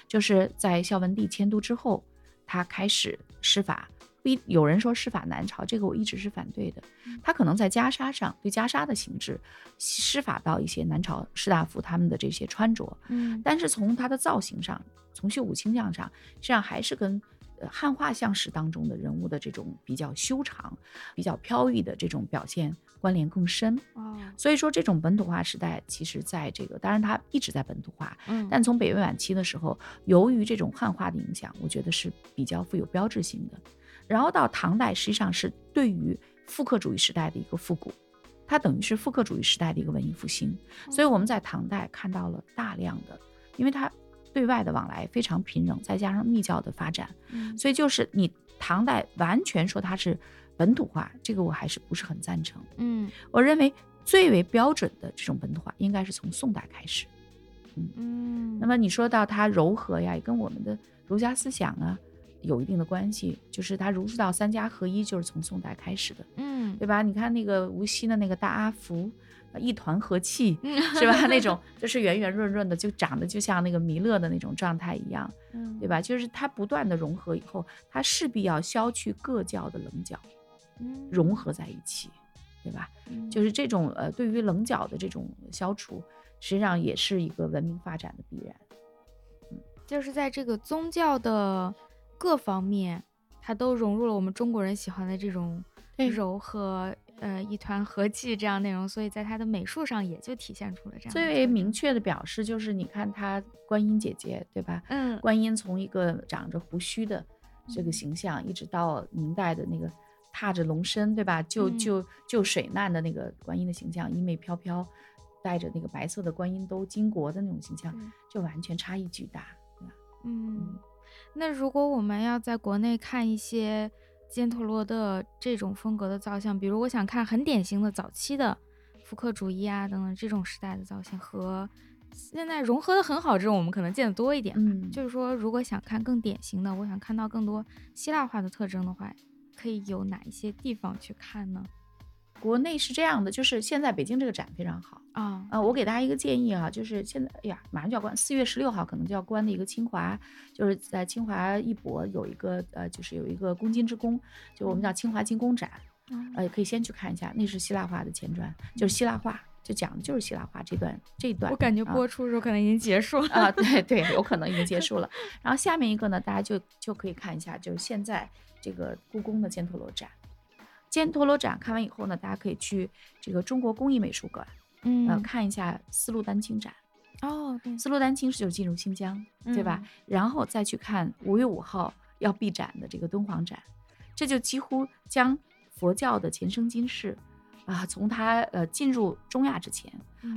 就是在孝文帝迁都之后。他开始施法，不有人说施法南朝，这个我一直是反对的。他可能在袈裟上对袈裟的形制施法到一些南朝士大夫他们的这些穿着，嗯，但是从他的造型上，从秀骨倾向上，实际上还是跟汉画像史当中的人物的这种比较修长、比较飘逸的这种表现。关联更深哦，所以说这种本土化时代，其实在这个当然它一直在本土化，嗯，但从北魏晚期的时候，由于这种汉化的影响，我觉得是比较富有标志性的。然后到唐代，实际上是对于复刻主义时代的一个复古，它等于是复刻主义时代的一个文艺复兴。所以我们在唐代看到了大量的，因为它对外的往来非常频仍，再加上密教的发展，所以就是你唐代完全说它是。本土化这个我还是不是很赞成。嗯，我认为最为标准的这种本土化应该是从宋代开始。嗯嗯。那么你说到它柔和呀，也跟我们的儒家思想啊有一定的关系，就是它儒释道三家合一就是从宋代开始的。嗯，对吧？你看那个无锡的那个大阿福，一团和气，是吧？*laughs* 那种就是圆圆润润的，就长得就像那个弥勒的那种状态一样，对吧？就是它不断的融合以后，它势必要消去各教的棱角。融合在一起，对吧？就是这种呃，对于棱角的这种消除，实际上也是一个文明发展的必然。嗯，就是在这个宗教的各方面，它都融入了我们中国人喜欢的这种柔和，呃，一团和气这样内容，所以在它的美术上也就体现出了这样。最为明确的表示就是，你看它观音姐姐，对吧？嗯，观音从一个长着胡须的这个形象，一直到明代的那个。踏着龙身，对吧？救救救水难的那个观音的形象，衣袂飘飘，带着那个白色的观音兜巾帼的那种形象，就完全差异巨大，对吧？嗯，那如果我们要在国内看一些犍陀罗的这种风格的造像，比如我想看很典型的早期的复刻主义啊等等这种时代的造型，和现在融合的很好这种，我们可能见得多一点。嗯，就是说，如果想看更典型的，我想看到更多希腊化的特征的话。可以有哪一些地方去看呢？国内是这样的，就是现在北京这个展非常好啊。呃，我给大家一个建议啊，就是现在，哎呀，马上就要关，四月十六号可能就要关的一个清华，就是在清华艺博有一个呃，就是有一个公金之宫，就我们叫清华金工展，呃，可以先去看一下，那是希腊化的前传，就是希腊化，就讲的就是希腊化这段这段。我感觉播出的时候可能已经结束了啊，对对，有可能已经结束了。*laughs* 然后下面一个呢，大家就就可以看一下，就是现在。这个故宫的犍陀罗展，犍陀罗展看完以后呢，大家可以去这个中国工艺美术馆，嗯，呃，看一下丝路丹青展。哦，对，丝路丹青是就是进入新疆，对吧？然后再去看五月五号要闭展的这个敦煌展，这就几乎将佛教的前生今世啊，从它呃进入中亚之前，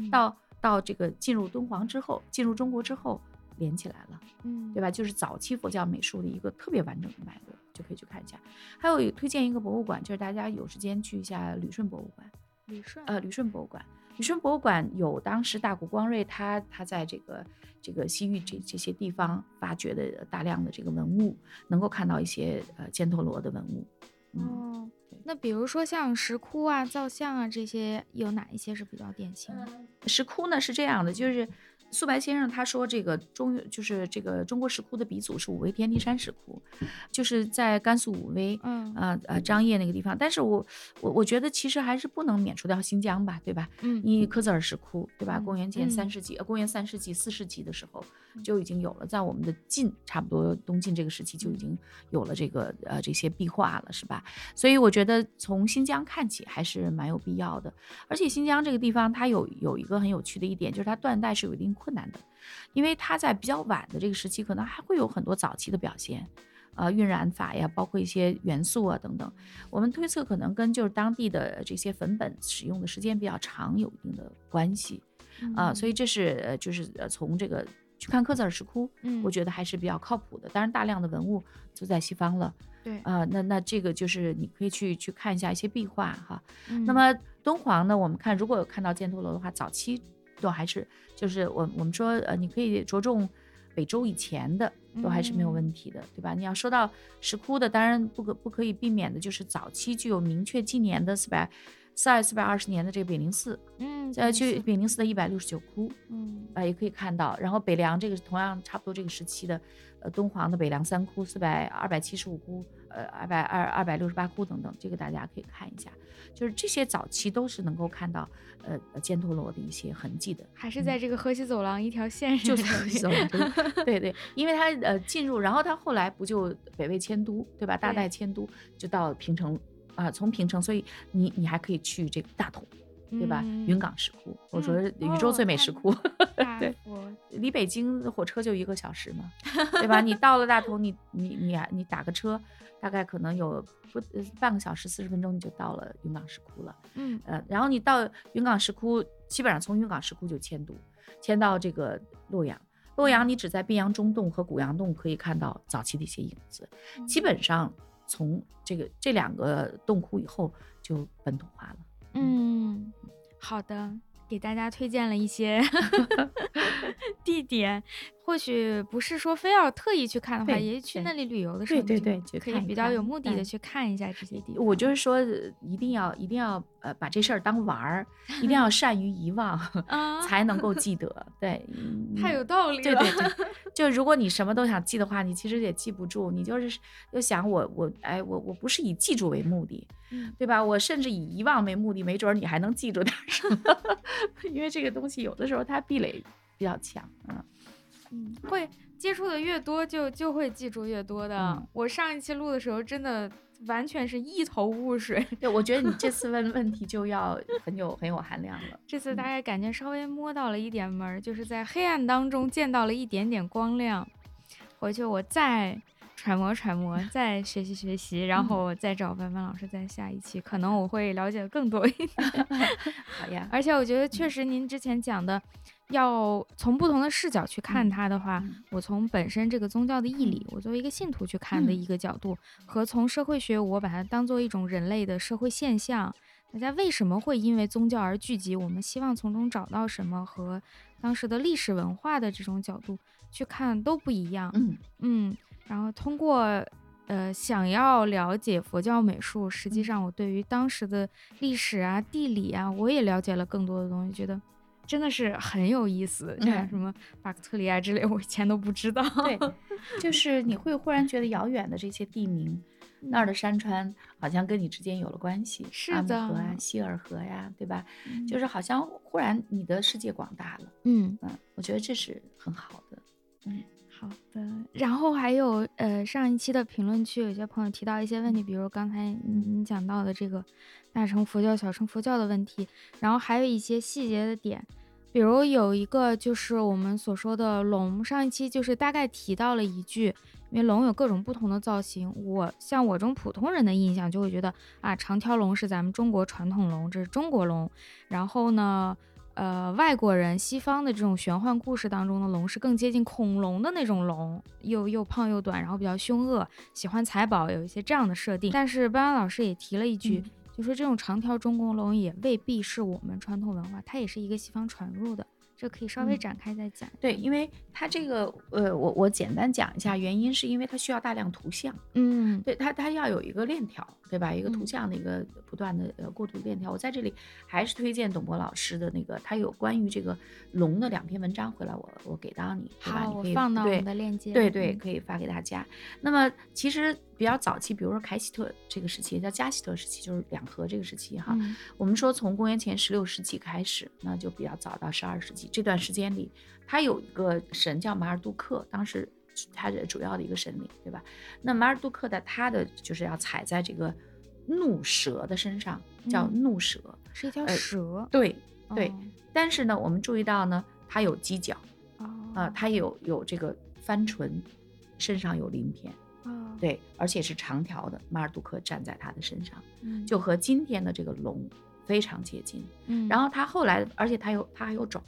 到到这个进入敦煌之后，进入中国之后。连起来了，嗯，对吧？就是早期佛教美术的一个特别完整的脉络，就可以去看一下。还有推荐一个博物馆，就是大家有时间去一下旅顺博物馆。旅顺，呃，旅顺博物馆，旅顺博物馆有当时大谷光瑞他他在这个这个西域这这些地方发掘的大量的这个文物，能够看到一些呃犍陀罗的文物。哦，那比如说像石窟啊、造像啊这些，有哪一些是比较典型的？石窟呢是这样的，就是。素白先生他说，这个中就是这个中国石窟的鼻祖是武威天地山石窟，就是在甘肃武威，嗯啊啊张掖那个地方。但是我我我觉得其实还是不能免除掉新疆吧，对吧？嗯，你科泽尔石窟，对吧？公元前三世纪，公元三世纪、四世纪的时候就已经有了，在我们的晋差不多东晋这个时期就已经有了这个呃这些壁画了，是吧？所以我觉得从新疆看起还是蛮有必要的。而且新疆这个地方它有有一个很有趣的一点，就是它断代是有一定。困难的，因为它在比较晚的这个时期，可能还会有很多早期的表现，呃，晕染法呀，包括一些元素啊等等。我们推测可能跟就是当地的这些粉本使用的时间比较长有一定的关系，啊，所以这是就是呃从这个去看科泽尔石窟，嗯，我觉得还是比较靠谱的。当然，大量的文物就在西方了，对，啊，那那这个就是你可以去去看一下一些壁画哈。那么敦煌呢，我们看如果有看到犍陀罗的话，早期。都还是就是我我们说呃，你可以着重北周以前的，都还是没有问题的，对吧？你要说到石窟的，当然不可不可以避免的就是早期具有明确纪年的四百四二四百二十年的这个北灵寺，嗯，呃，去北灵寺的一百六十九窟，嗯，啊也可以看到。然后北凉这个同样差不多这个时期的，呃，敦煌的北凉三窟四百二百七十五窟。呃，二百二二百六十八窟等等，这个大家可以看一下，就是这些早期都是能够看到呃犍陀罗的一些痕迹的，还是在这个河西走廊一条线上，就是河西走廊，对 *laughs* 对，因为它呃进入，然后它后来不就北魏迁都，对吧？大代迁都就到平城啊，从平城，所以你你还可以去这个大同。对吧？云冈石窟，我说宇宙最美石窟，*laughs* 对，离北京火车就一个小时嘛，*laughs* 对吧？你到了大同，你你你你打个车，大概可能有不半个小时四十分钟，你就到了云冈石窟了。嗯，呃，然后你到云冈石窟，基本上从云冈石窟就迁都，迁到这个洛阳。洛阳你只在宾阳中洞和古阳洞可以看到早期的一些影子，基本上从这个这两个洞窟以后就本土化了。嗯，好的，给大家推荐了一些 *laughs* *laughs* 地点。或许不是说非要特意去看的话，也去那里旅游的时候，对对对，可以比较有目的的去看一下这些地方。我就是说，一定要一定要呃把这事儿当玩儿，*laughs* 一定要善于遗忘，才能够记得。*laughs* 对，太有道理了。对对对，就如果你什么都想记的话，你其实也记不住。你就是就想我我哎我我不是以记住为目的，对吧？我甚至以遗忘为目的，没准你还能记住点什么。因为这个东西有的时候它壁垒比较强，嗯。嗯，会接触的越多，就就会记住越多的。我上一期录的时候，真的完全是一头雾水。*laughs* 对，我觉得你这次问 *laughs* 问题就要很有很有含量了。这次大概感觉稍微摸到了一点门，就是在黑暗当中见到了一点点光亮。回去我再揣摩揣摩，再学习学习，然后再找凡凡老师在下一期，可能我会了解更多一点。*laughs* 好呀，而且我觉得确实您之前讲的。要从不同的视角去看它的话，我从本身这个宗教的义理，我作为一个信徒去看的一个角度，和从社会学，我把它当做一种人类的社会现象，大家为什么会因为宗教而聚集？我们希望从中找到什么？和当时的历史文化的这种角度去看都不一样。嗯嗯，然后通过呃想要了解佛教美术，实际上我对于当时的历史啊、地理啊，我也了解了更多的东西，觉得。真的是很有意思，像什么巴克特里亚之类，我以前都不知道。对，*laughs* 就是你会忽然觉得遥远的这些地名，那儿的山川好像跟你之间有了关系。是的，阿河啊，希尔河呀，对吧？就是好像忽然你的世界广大了。嗯嗯，我觉得这是很好的。嗯，好的。然后还有呃，上一期的评论区有些朋友提到一些问题，比如刚才你讲到的这个大乘佛教、小乘佛教的问题，然后还有一些细节的点。比如有一个就是我们所说的龙，上一期就是大概提到了一句，因为龙有各种不同的造型，我像我这种普通人的印象就会觉得啊，长条龙是咱们中国传统龙，这是中国龙。然后呢，呃，外国人西方的这种玄幻故事当中的龙是更接近恐龙的那种龙，又又胖又短，然后比较凶恶，喜欢财宝，有一些这样的设定。但是班班老师也提了一句。就说这种长条中国龙也未必是我们传统文化，它也是一个西方传入的。这可以稍微展开再讲。对，因为它这个，呃，我我简单讲一下原因，是因为它需要大量图像。嗯，对，它它要有一个链条，对吧？一个图像的一个不断的呃过渡链条。我在这里还是推荐董博老师的那个，他有关于这个龙的两篇文章，回来我我给到你，对吧？好，我放到我们的链接。对对，可以发给大家。那么其实比较早期，比如说凯希特这个时期，叫加希特时期，就是两河这个时期哈。我们说从公元前十六世纪开始，那就比较早到十二世纪。这段时间里，他有一个神叫马尔杜克，当时他的主要的一个神灵，对吧？那马尔杜克的他的就是要踩在这个怒蛇的身上，叫怒蛇，是一条蛇。对对，但是呢，我们注意到呢，它有犄角，啊，它有有这个翻唇，身上有鳞片，对，而且是长条的。马尔杜克站在他的身上，就和今天的这个龙。非常接近，嗯，然后他后来，而且他有他还有爪，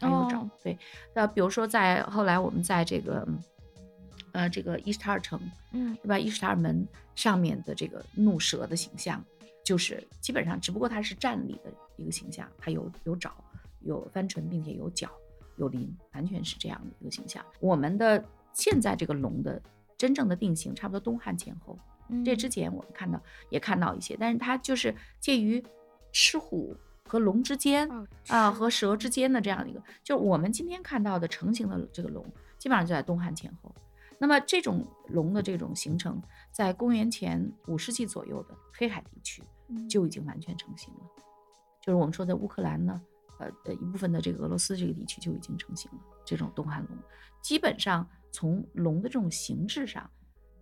还有爪，对，那比如说在后来我们在这个，呃，这个伊斯塔尔城，嗯，对吧？伊斯塔尔门上面的这个怒蛇的形象，就是基本上，只不过它是站立的一个形象，它有有爪，有翻唇，并且有角，有鳞，完全是这样的一个形象。我们的现在这个龙的真正的定型，差不多东汉前后，这之前我们看到也看到一些，但是它就是介于。狮虎和龙之间啊，和蛇之间的这样的一个，就是我们今天看到的成型的这个龙，基本上就在东汉前后。那么这种龙的这种形成，在公元前五世纪左右的黑海地区就已经完全成型了。就是我们说的乌克兰呢，呃呃一部分的这个俄罗斯这个地区就已经成型了。这种东汉龙，基本上从龙的这种形制上。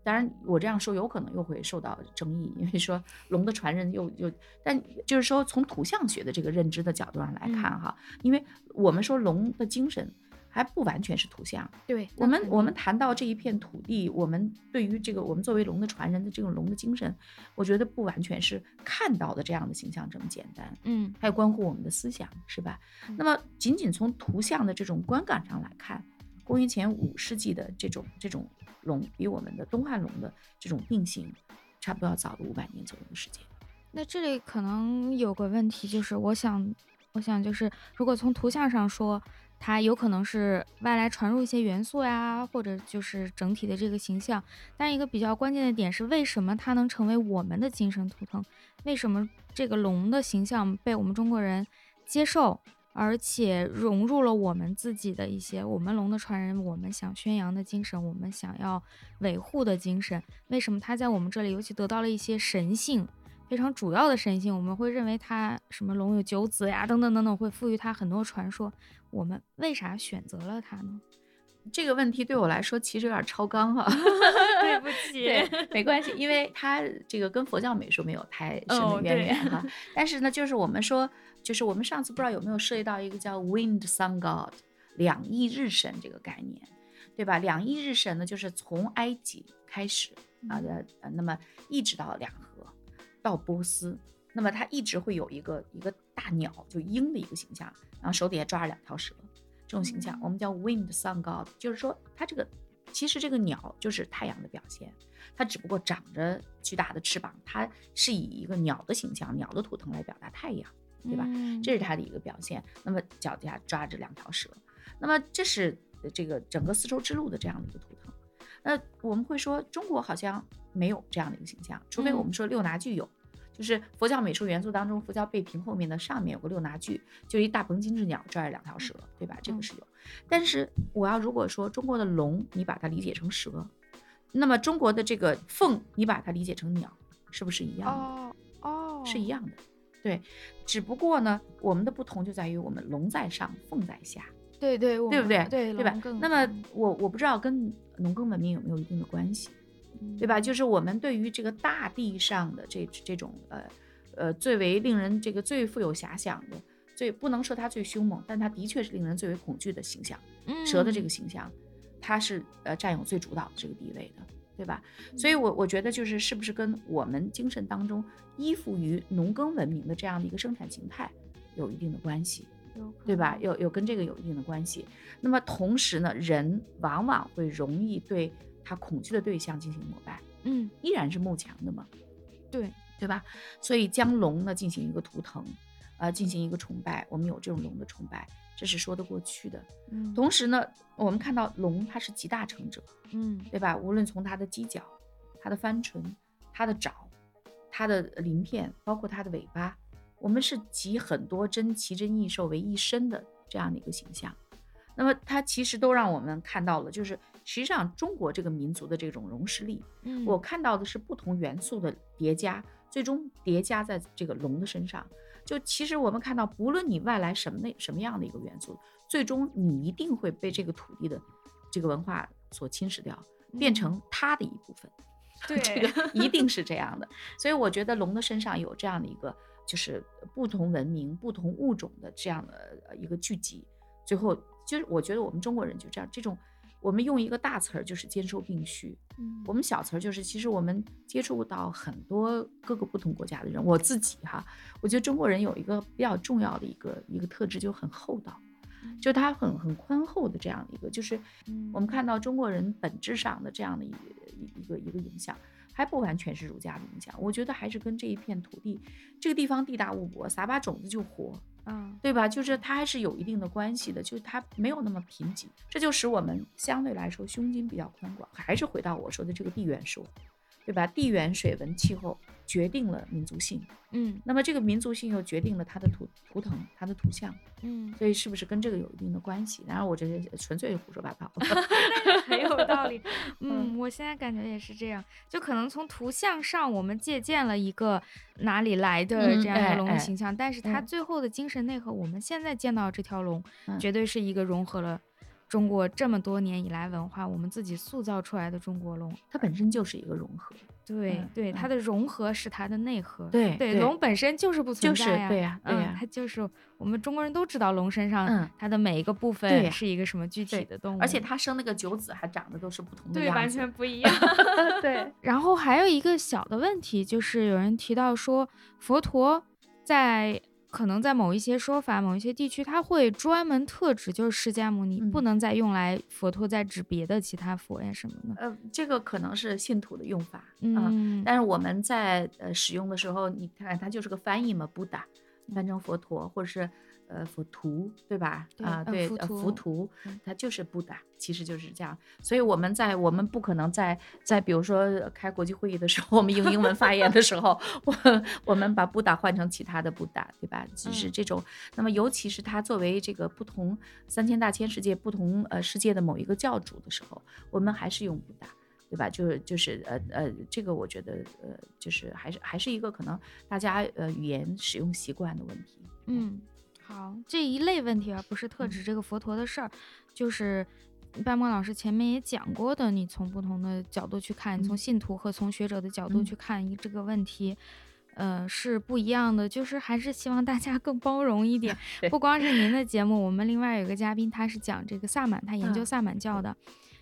当然，我这样说有可能又会受到争议，因为说龙的传人又又，但就是说从图像学的这个认知的角度上来看哈，因为我们说龙的精神还不完全是图像。对我们，我们谈到这一片土地，我们对于这个我们作为龙的传人的这种龙的精神，我觉得不完全是看到的这样的形象这么简单。嗯，还有关乎我们的思想，是吧？那么仅仅从图像的这种观感上来看，公元前五世纪的这种这种。龙比我们的东汉龙的这种定型，差不多要早了五百年左右的时间。那这里可能有个问题，就是我想，我想就是，如果从图像上说，它有可能是外来传入一些元素呀，或者就是整体的这个形象。但一个比较关键的点是，为什么它能成为我们的精神图腾？为什么这个龙的形象被我们中国人接受？而且融入了我们自己的一些，我们龙的传人，我们想宣扬的精神，我们想要维护的精神。为什么它在我们这里尤其得到了一些神性，非常主要的神性？我们会认为它什么龙有九子呀，等等等等，会赋予它很多传说。我们为啥选择了它呢？这个问题对我来说其实有点超纲哈，*laughs* 对不起，对，没关系，因为它这个跟佛教美术没有太深的渊源哈。但是呢，就是我们说。就是我们上次不知道有没有涉及到一个叫 Wind Sun God 两翼日神这个概念，对吧？两翼日神呢，就是从埃及开始啊的，那么一直到两河，到波斯，那么它一直会有一个一个大鸟，就鹰的一个形象，然后手底下抓着两条蛇，这种形象我们叫 Wind Sun God，就是说它这个其实这个鸟就是太阳的表现，它只不过长着巨大的翅膀，它是以一个鸟的形象、鸟的图腾来表达太阳。对吧？这是它的一个表现。那么脚底下抓着两条蛇，那么这是这个整个丝绸之路的这样的一个图腾。那我们会说中国好像没有这样的一个形象，除非我们说六拿具有，就是佛教美术元素当中，佛教背屏后面的上面有个六拿具，就一大鹏金翅鸟抓着两条蛇，对吧？这个是有。但是我要如果说中国的龙，你把它理解成蛇，那么中国的这个凤，你把它理解成鸟，是不是一样的？哦哦，是一样的。对，只不过呢，我们的不同就在于我们龙在上，凤在下。对对，对不对？对对吧？那么我我不知道跟农耕文明有没有一定的关系，对吧？就是我们对于这个大地上的这这种呃呃最为令人这个最富有遐想的，最不能说它最凶猛，但它的确是令人最为恐惧的形象。蛇的这个形象，它是呃占有最主导的这个地位的。对吧？所以，我我觉得就是是不是跟我们精神当中依附于农耕文明的这样的一个生产形态有一定的关系，对吧？有有跟这个有一定的关系。那么同时呢，人往往会容易对他恐惧的对象进行膜拜，嗯，依然是慕强的嘛，对对吧？所以将龙呢进行一个图腾，呃，进行一个崇拜，我们有这种龙的崇拜，这是说得过去的。嗯，同时呢，我们看到龙它是集大成者，嗯，对吧？无论从它的犄角、它的翻唇、它的爪、它的鳞片，包括它的尾巴，我们是集很多珍奇珍异兽为一身的这样的一个形象。那么它其实都让我们看到了，就是实际上中国这个民族的这种容实力，嗯，我看到的是不同元素的叠加，最终叠加在这个龙的身上。就其实我们看到，不论你外来什么那什么样的一个元素，最终你一定会被这个土地的这个文化所侵蚀掉，变成它的一部分。对，这个一定是这样的。所以我觉得龙的身上有这样的一个，就是不同文明、不同物种的这样的一个聚集。最后，就是我觉得我们中国人就这样，这种我们用一个大词儿就是兼收并蓄，嗯，我们小词儿就是其实我们接触到很多各个不同国家的人。我自己哈，我觉得中国人有一个比较重要的一个一个特质，就很厚道。就他很很宽厚的这样的一个，就是我们看到中国人本质上的这样的一一一个一个影响，还不完全是儒家的影响，我觉得还是跟这一片土地，这个地方地大物博，撒把种子就活，嗯，对吧？就是它还是有一定的关系的，就是它没有那么贫瘠，这就使我们相对来说胸襟比较宽广。还是回到我说的这个地缘说，对吧？地缘、水文、气候决定了民族性，嗯那么这个民族性又决定了它的图图腾、它的图像。嗯，所以是不是跟这个有一定的关系？然后我这是纯粹胡说八道 *laughs* *laughs* 很有道理。嗯，我现在感觉也是这样，就可能从图像上我们借鉴了一个哪里来的这样一个龙的形象，但是它最后的精神内核，我们现在见到这条龙，绝对是一个融合了中国这么多年以来文化，我们自己塑造出来的中国龙，它本身就是一个融合。对对，它的融合是它的内核。对对，龙本身就是不存在呀，对呀对呀，它就是我们中国人都知道龙身上它的每一个部分是一个什么具体的动物，而且它生那个九子还长得都是不同的，对，完全不一样。*laughs* 对，然后还有一个小的问题，就是有人提到说佛陀在。可能在某一些说法、某一些地区，它会专门特指就是释迦牟尼，不能再用来佛陀再指别的其他佛呀什么的。呃，这个可能是信徒的用法嗯，但是我们在呃使用的时候，你看它就是个翻译嘛，布达翻成佛陀，或者是。呃，佛图对吧？啊，对，浮图，它就是布达，其实就是这样。所以我们在我们不可能在在比如说开国际会议的时候，我们用英文发言的时候，我我们把布达换成其他的布达，对吧？只是这种。那么尤其是它作为这个不同三千大千世界不同呃世界的某一个教主的时候，我们还是用布达，对吧？就是就是呃呃，这个我觉得呃就是还是还是一个可能大家呃语言使用习惯的问题。嗯。好，这一类问题啊，不是特指这个佛陀的事儿，就是半梦老师前面也讲过的，你从不同的角度去看，从信徒和从学者的角度去看这个问题，呃，是不一样的。就是还是希望大家 *laughs* 更包容一点。*laughs* 不光是您的节目，我们另外有一个嘉宾，他是讲这个萨满，他研究萨满教的，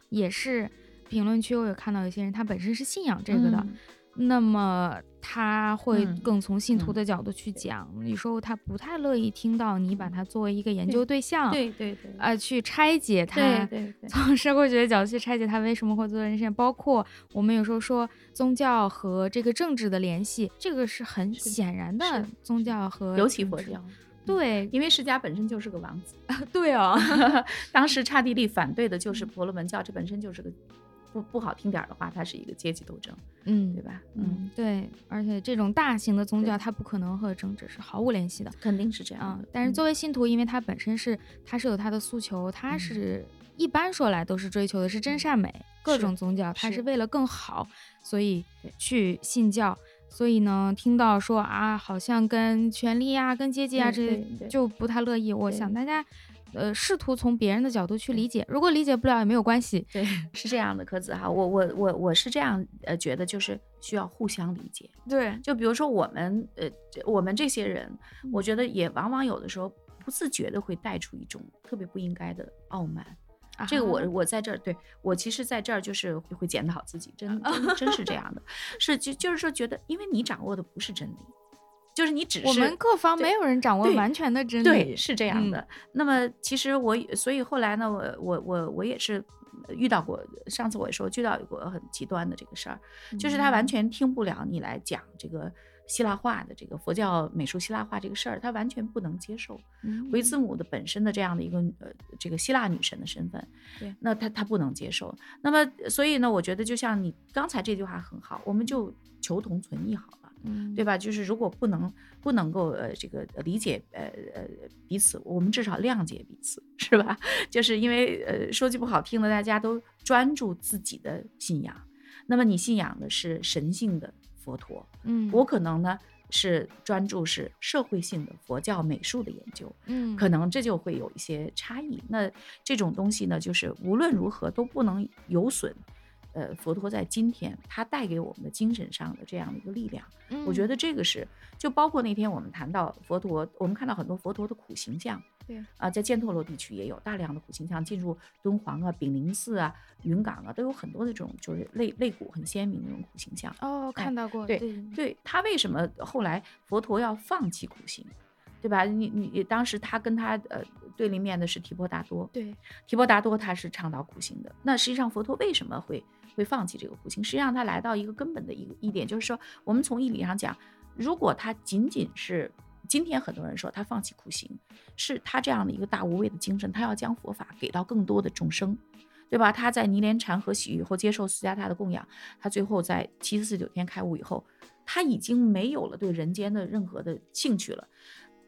也是评论区我有看到有些人他本身是信仰这个的。那么他会更从信徒的角度去讲，有时候他不太乐意听到你把它作为一个研究对象，对对对，啊，去拆解它，对对对，从社会学的角度去拆解它为什么会做人线，包括我们有时候说宗教和这个政治的联系，这个是很显然的，宗教和尤其佛教，对，因为释迦本身就是个王子，*laughs* 对哦，*laughs* 当时刹帝利反对的就是婆罗门教，这本身就是个。不不好听点的话，它是一个阶级斗争，嗯，对吧？嗯，对，而且这种大型的宗教，它不可能和政治是毫无联系的，肯定是这样的。但是作为信徒，因为他本身是，他是有他的诉求，他是一般说来都是追求的是真善美，各种宗教，它是为了更好，所以去信教。所以呢，听到说啊，好像跟权力啊、跟阶级啊这就不太乐意。我想大家。呃，试图从别人的角度去理解，如果理解不了也没有关系。对，是这样的，柯子哈，我我我我是这样呃觉得，就是需要互相理解。对，就比如说我们呃我们这些人，我觉得也往往有的时候不自觉的会带出一种特别不应该的傲慢。这个我我在这儿，对我其实在这儿就是会检讨自己，真 *laughs* 真真是这样的，是就就是说觉得，因为你掌握的不是真理。就是你只是我们各方没有人掌握完全的真理，对，是这样的。那么其实我，所以后来呢，我我我我也是遇到过，上次我也说遇到过很极端的这个事儿，就是他完全听不了你来讲这个希腊化的这个佛教美术希腊化这个事儿，他完全不能接受。维兹姆的本身的这样的一个呃这个希腊女神的身份，对，那他他不能接受。那么所以呢，我觉得就像你刚才这句话很好，我们就求同存异好了，嗯，对吧？就是如果不能不能够呃这个理解呃呃彼此，我们至少谅解彼此，是吧？*laughs* 就是因为呃说句不好听的，大家都专注自己的信仰。那么你信仰的是神性的佛陀，嗯，我可能呢是专注是社会性的佛教美术的研究，嗯，可能这就会有一些差异。那这种东西呢，就是无论如何都不能有损，呃，佛陀在今天他带给我们的精神上的这样的一个力量。我觉得这个是，就包括那天我们谈到佛陀，我们看到很多佛陀的苦形象。对啊，在犍陀罗地区也有大量的苦形象进入敦煌啊、炳灵寺啊、云冈啊，都有很多的这种就是肋肋骨很鲜明的那种苦形象。哦，看到过。对对，他为什么后来佛陀要放弃苦行，对吧？你你当时他跟他呃对立面的是提婆达多，对，提婆达多他是倡导苦行的。那实际上佛陀为什么会会放弃这个苦行？实际上他来到一个根本的一个一点，就是说我们从义理上讲，如果他仅仅是。今天很多人说他放弃苦行，是他这样的一个大无畏的精神，他要将佛法给到更多的众生，对吧？他在尼连禅和洗浴后接受释迦大的供养，他最后在七十四九天开悟以后，他已经没有了对人间的任何的兴趣了。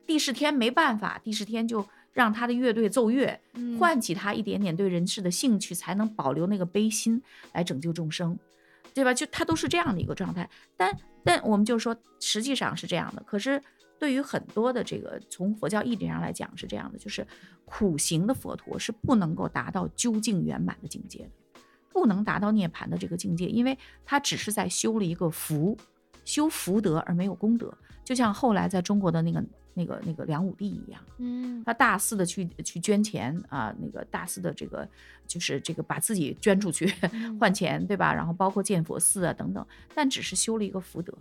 第十天没办法，第十天就让他的乐队奏乐，唤起他一点点对人世的兴趣，才能保留那个悲心来拯救众生，对吧？就他都是这样的一个状态。但但我们就说，实际上是这样的，可是。对于很多的这个从佛教义理上来讲是这样的，就是苦行的佛陀是不能够达到究竟圆满的境界的，不能达到涅槃的这个境界，因为他只是在修了一个福，修福德而没有功德，就像后来在中国的那个那个那个梁武帝一样，嗯，他大肆的去去捐钱啊，那个大肆的这个就是这个把自己捐出去换钱，对吧？然后包括建佛寺啊等等，但只是修了一个福德。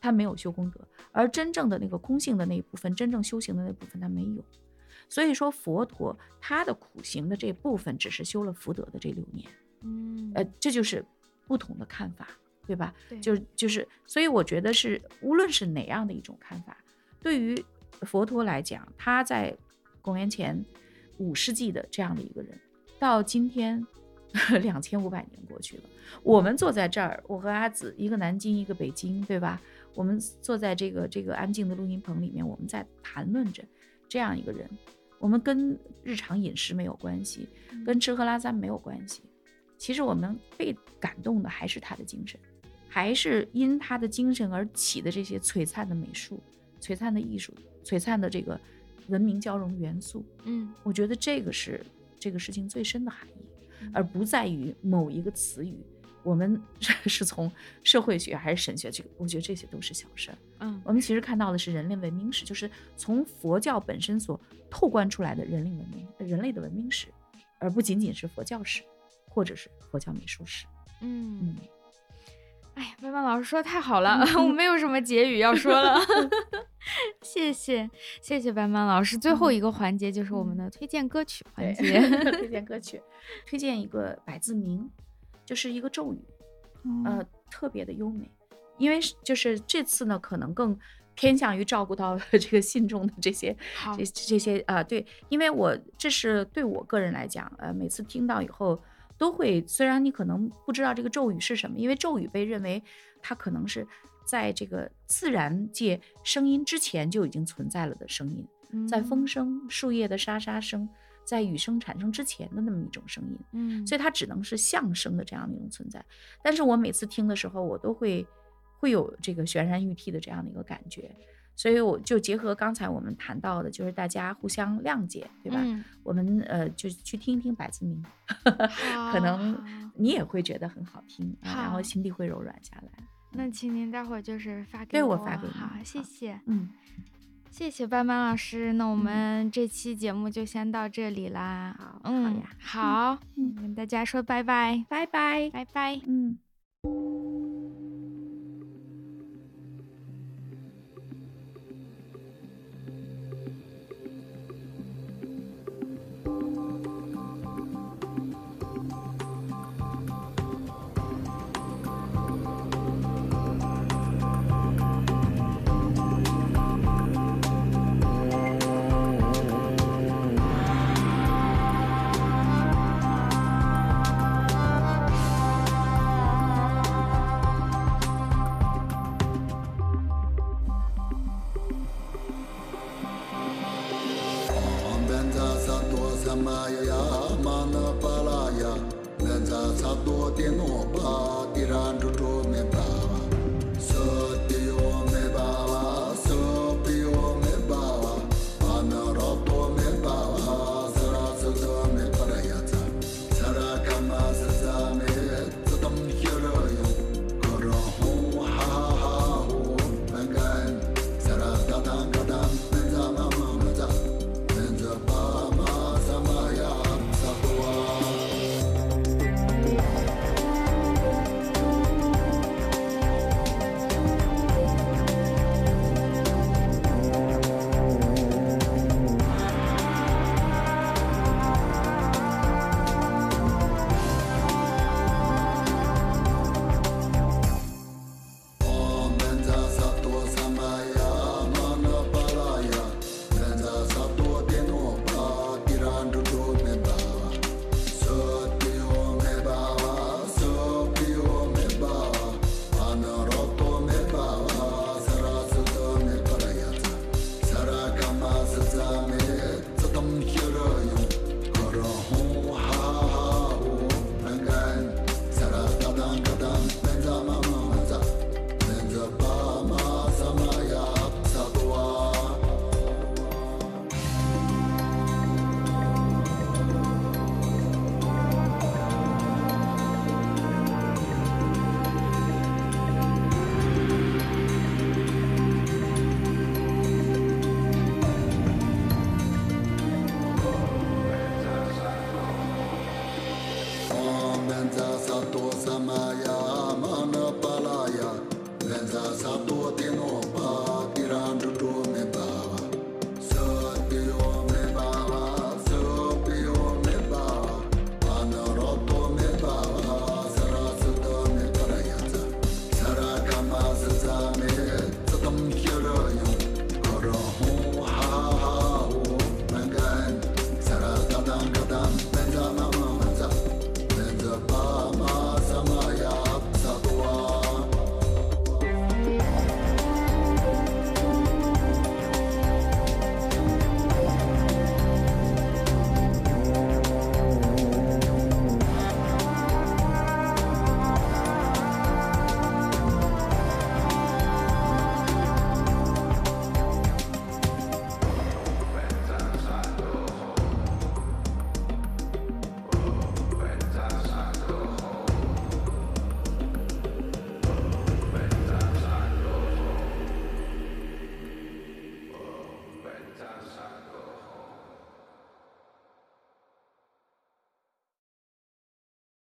他没有修功德，而真正的那个空性的那一部分，真正修行的那部分他没有。所以说佛陀他的苦行的这部分只是修了福德的这六年，嗯，呃，这就是不同的看法，对吧？对，就就是，所以我觉得是无论是哪样的一种看法，对于佛陀来讲，他在公元前五世纪的这样的一个人，到今天。*laughs* 两千五百年过去了，我们坐在这儿，我和阿紫，一个南京，一个北京，对吧？我们坐在这个这个安静的录音棚里面，我们在谈论着这样一个人。我们跟日常饮食没有关系，跟吃喝拉撒没有关系。其实我们被感动的还是他的精神，还是因他的精神而起的这些璀璨的美术、璀璨的艺术、璀璨的这个文明交融的元素。嗯，我觉得这个是这个事情最深的含义。而不在于某一个词语，我们 *laughs* 是从社会学还是神学这个？我觉得这些都是小事儿。嗯，我们其实看到的是人类文明史，就是从佛教本身所透观出来的人类文明、人类的文明史，而不仅仅是佛教史，或者是佛教美术史。嗯嗯。哎，班班老师说的太好了，*laughs* 我没有什么结语要说了。*laughs* 谢谢，谢谢班班老师。最后一个环节就是我们的推荐歌曲环节。*laughs* 推荐歌曲，推荐一个百字铭，就是一个咒语，呃，特别的优美。因为就是这次呢，可能更偏向于照顾到这个信众的这些这这些啊，对，因为我这是对我个人来讲，呃，每次听到以后。都会，虽然你可能不知道这个咒语是什么，因为咒语被认为它可能是在这个自然界声音之前就已经存在了的声音，在风声、树叶的沙沙声，在雨声产生之前的那么一种声音，嗯，所以它只能是象声的这样的一种存在。但是我每次听的时候，我都会会有这个悬然欲涕的这样的一个感觉。所以我就结合刚才我们谈到的，就是大家互相谅解，对吧？我们呃就去听一听百字明，*laughs* 可能你也会觉得很好听，然后心地会柔软下来。那请您待会儿就是发给对我发给你，好，谢谢，嗯，谢谢班班老师。那我们这期节目就先到这里啦。好，嗯，好，嗯，跟大家说拜拜，拜拜，拜拜，嗯。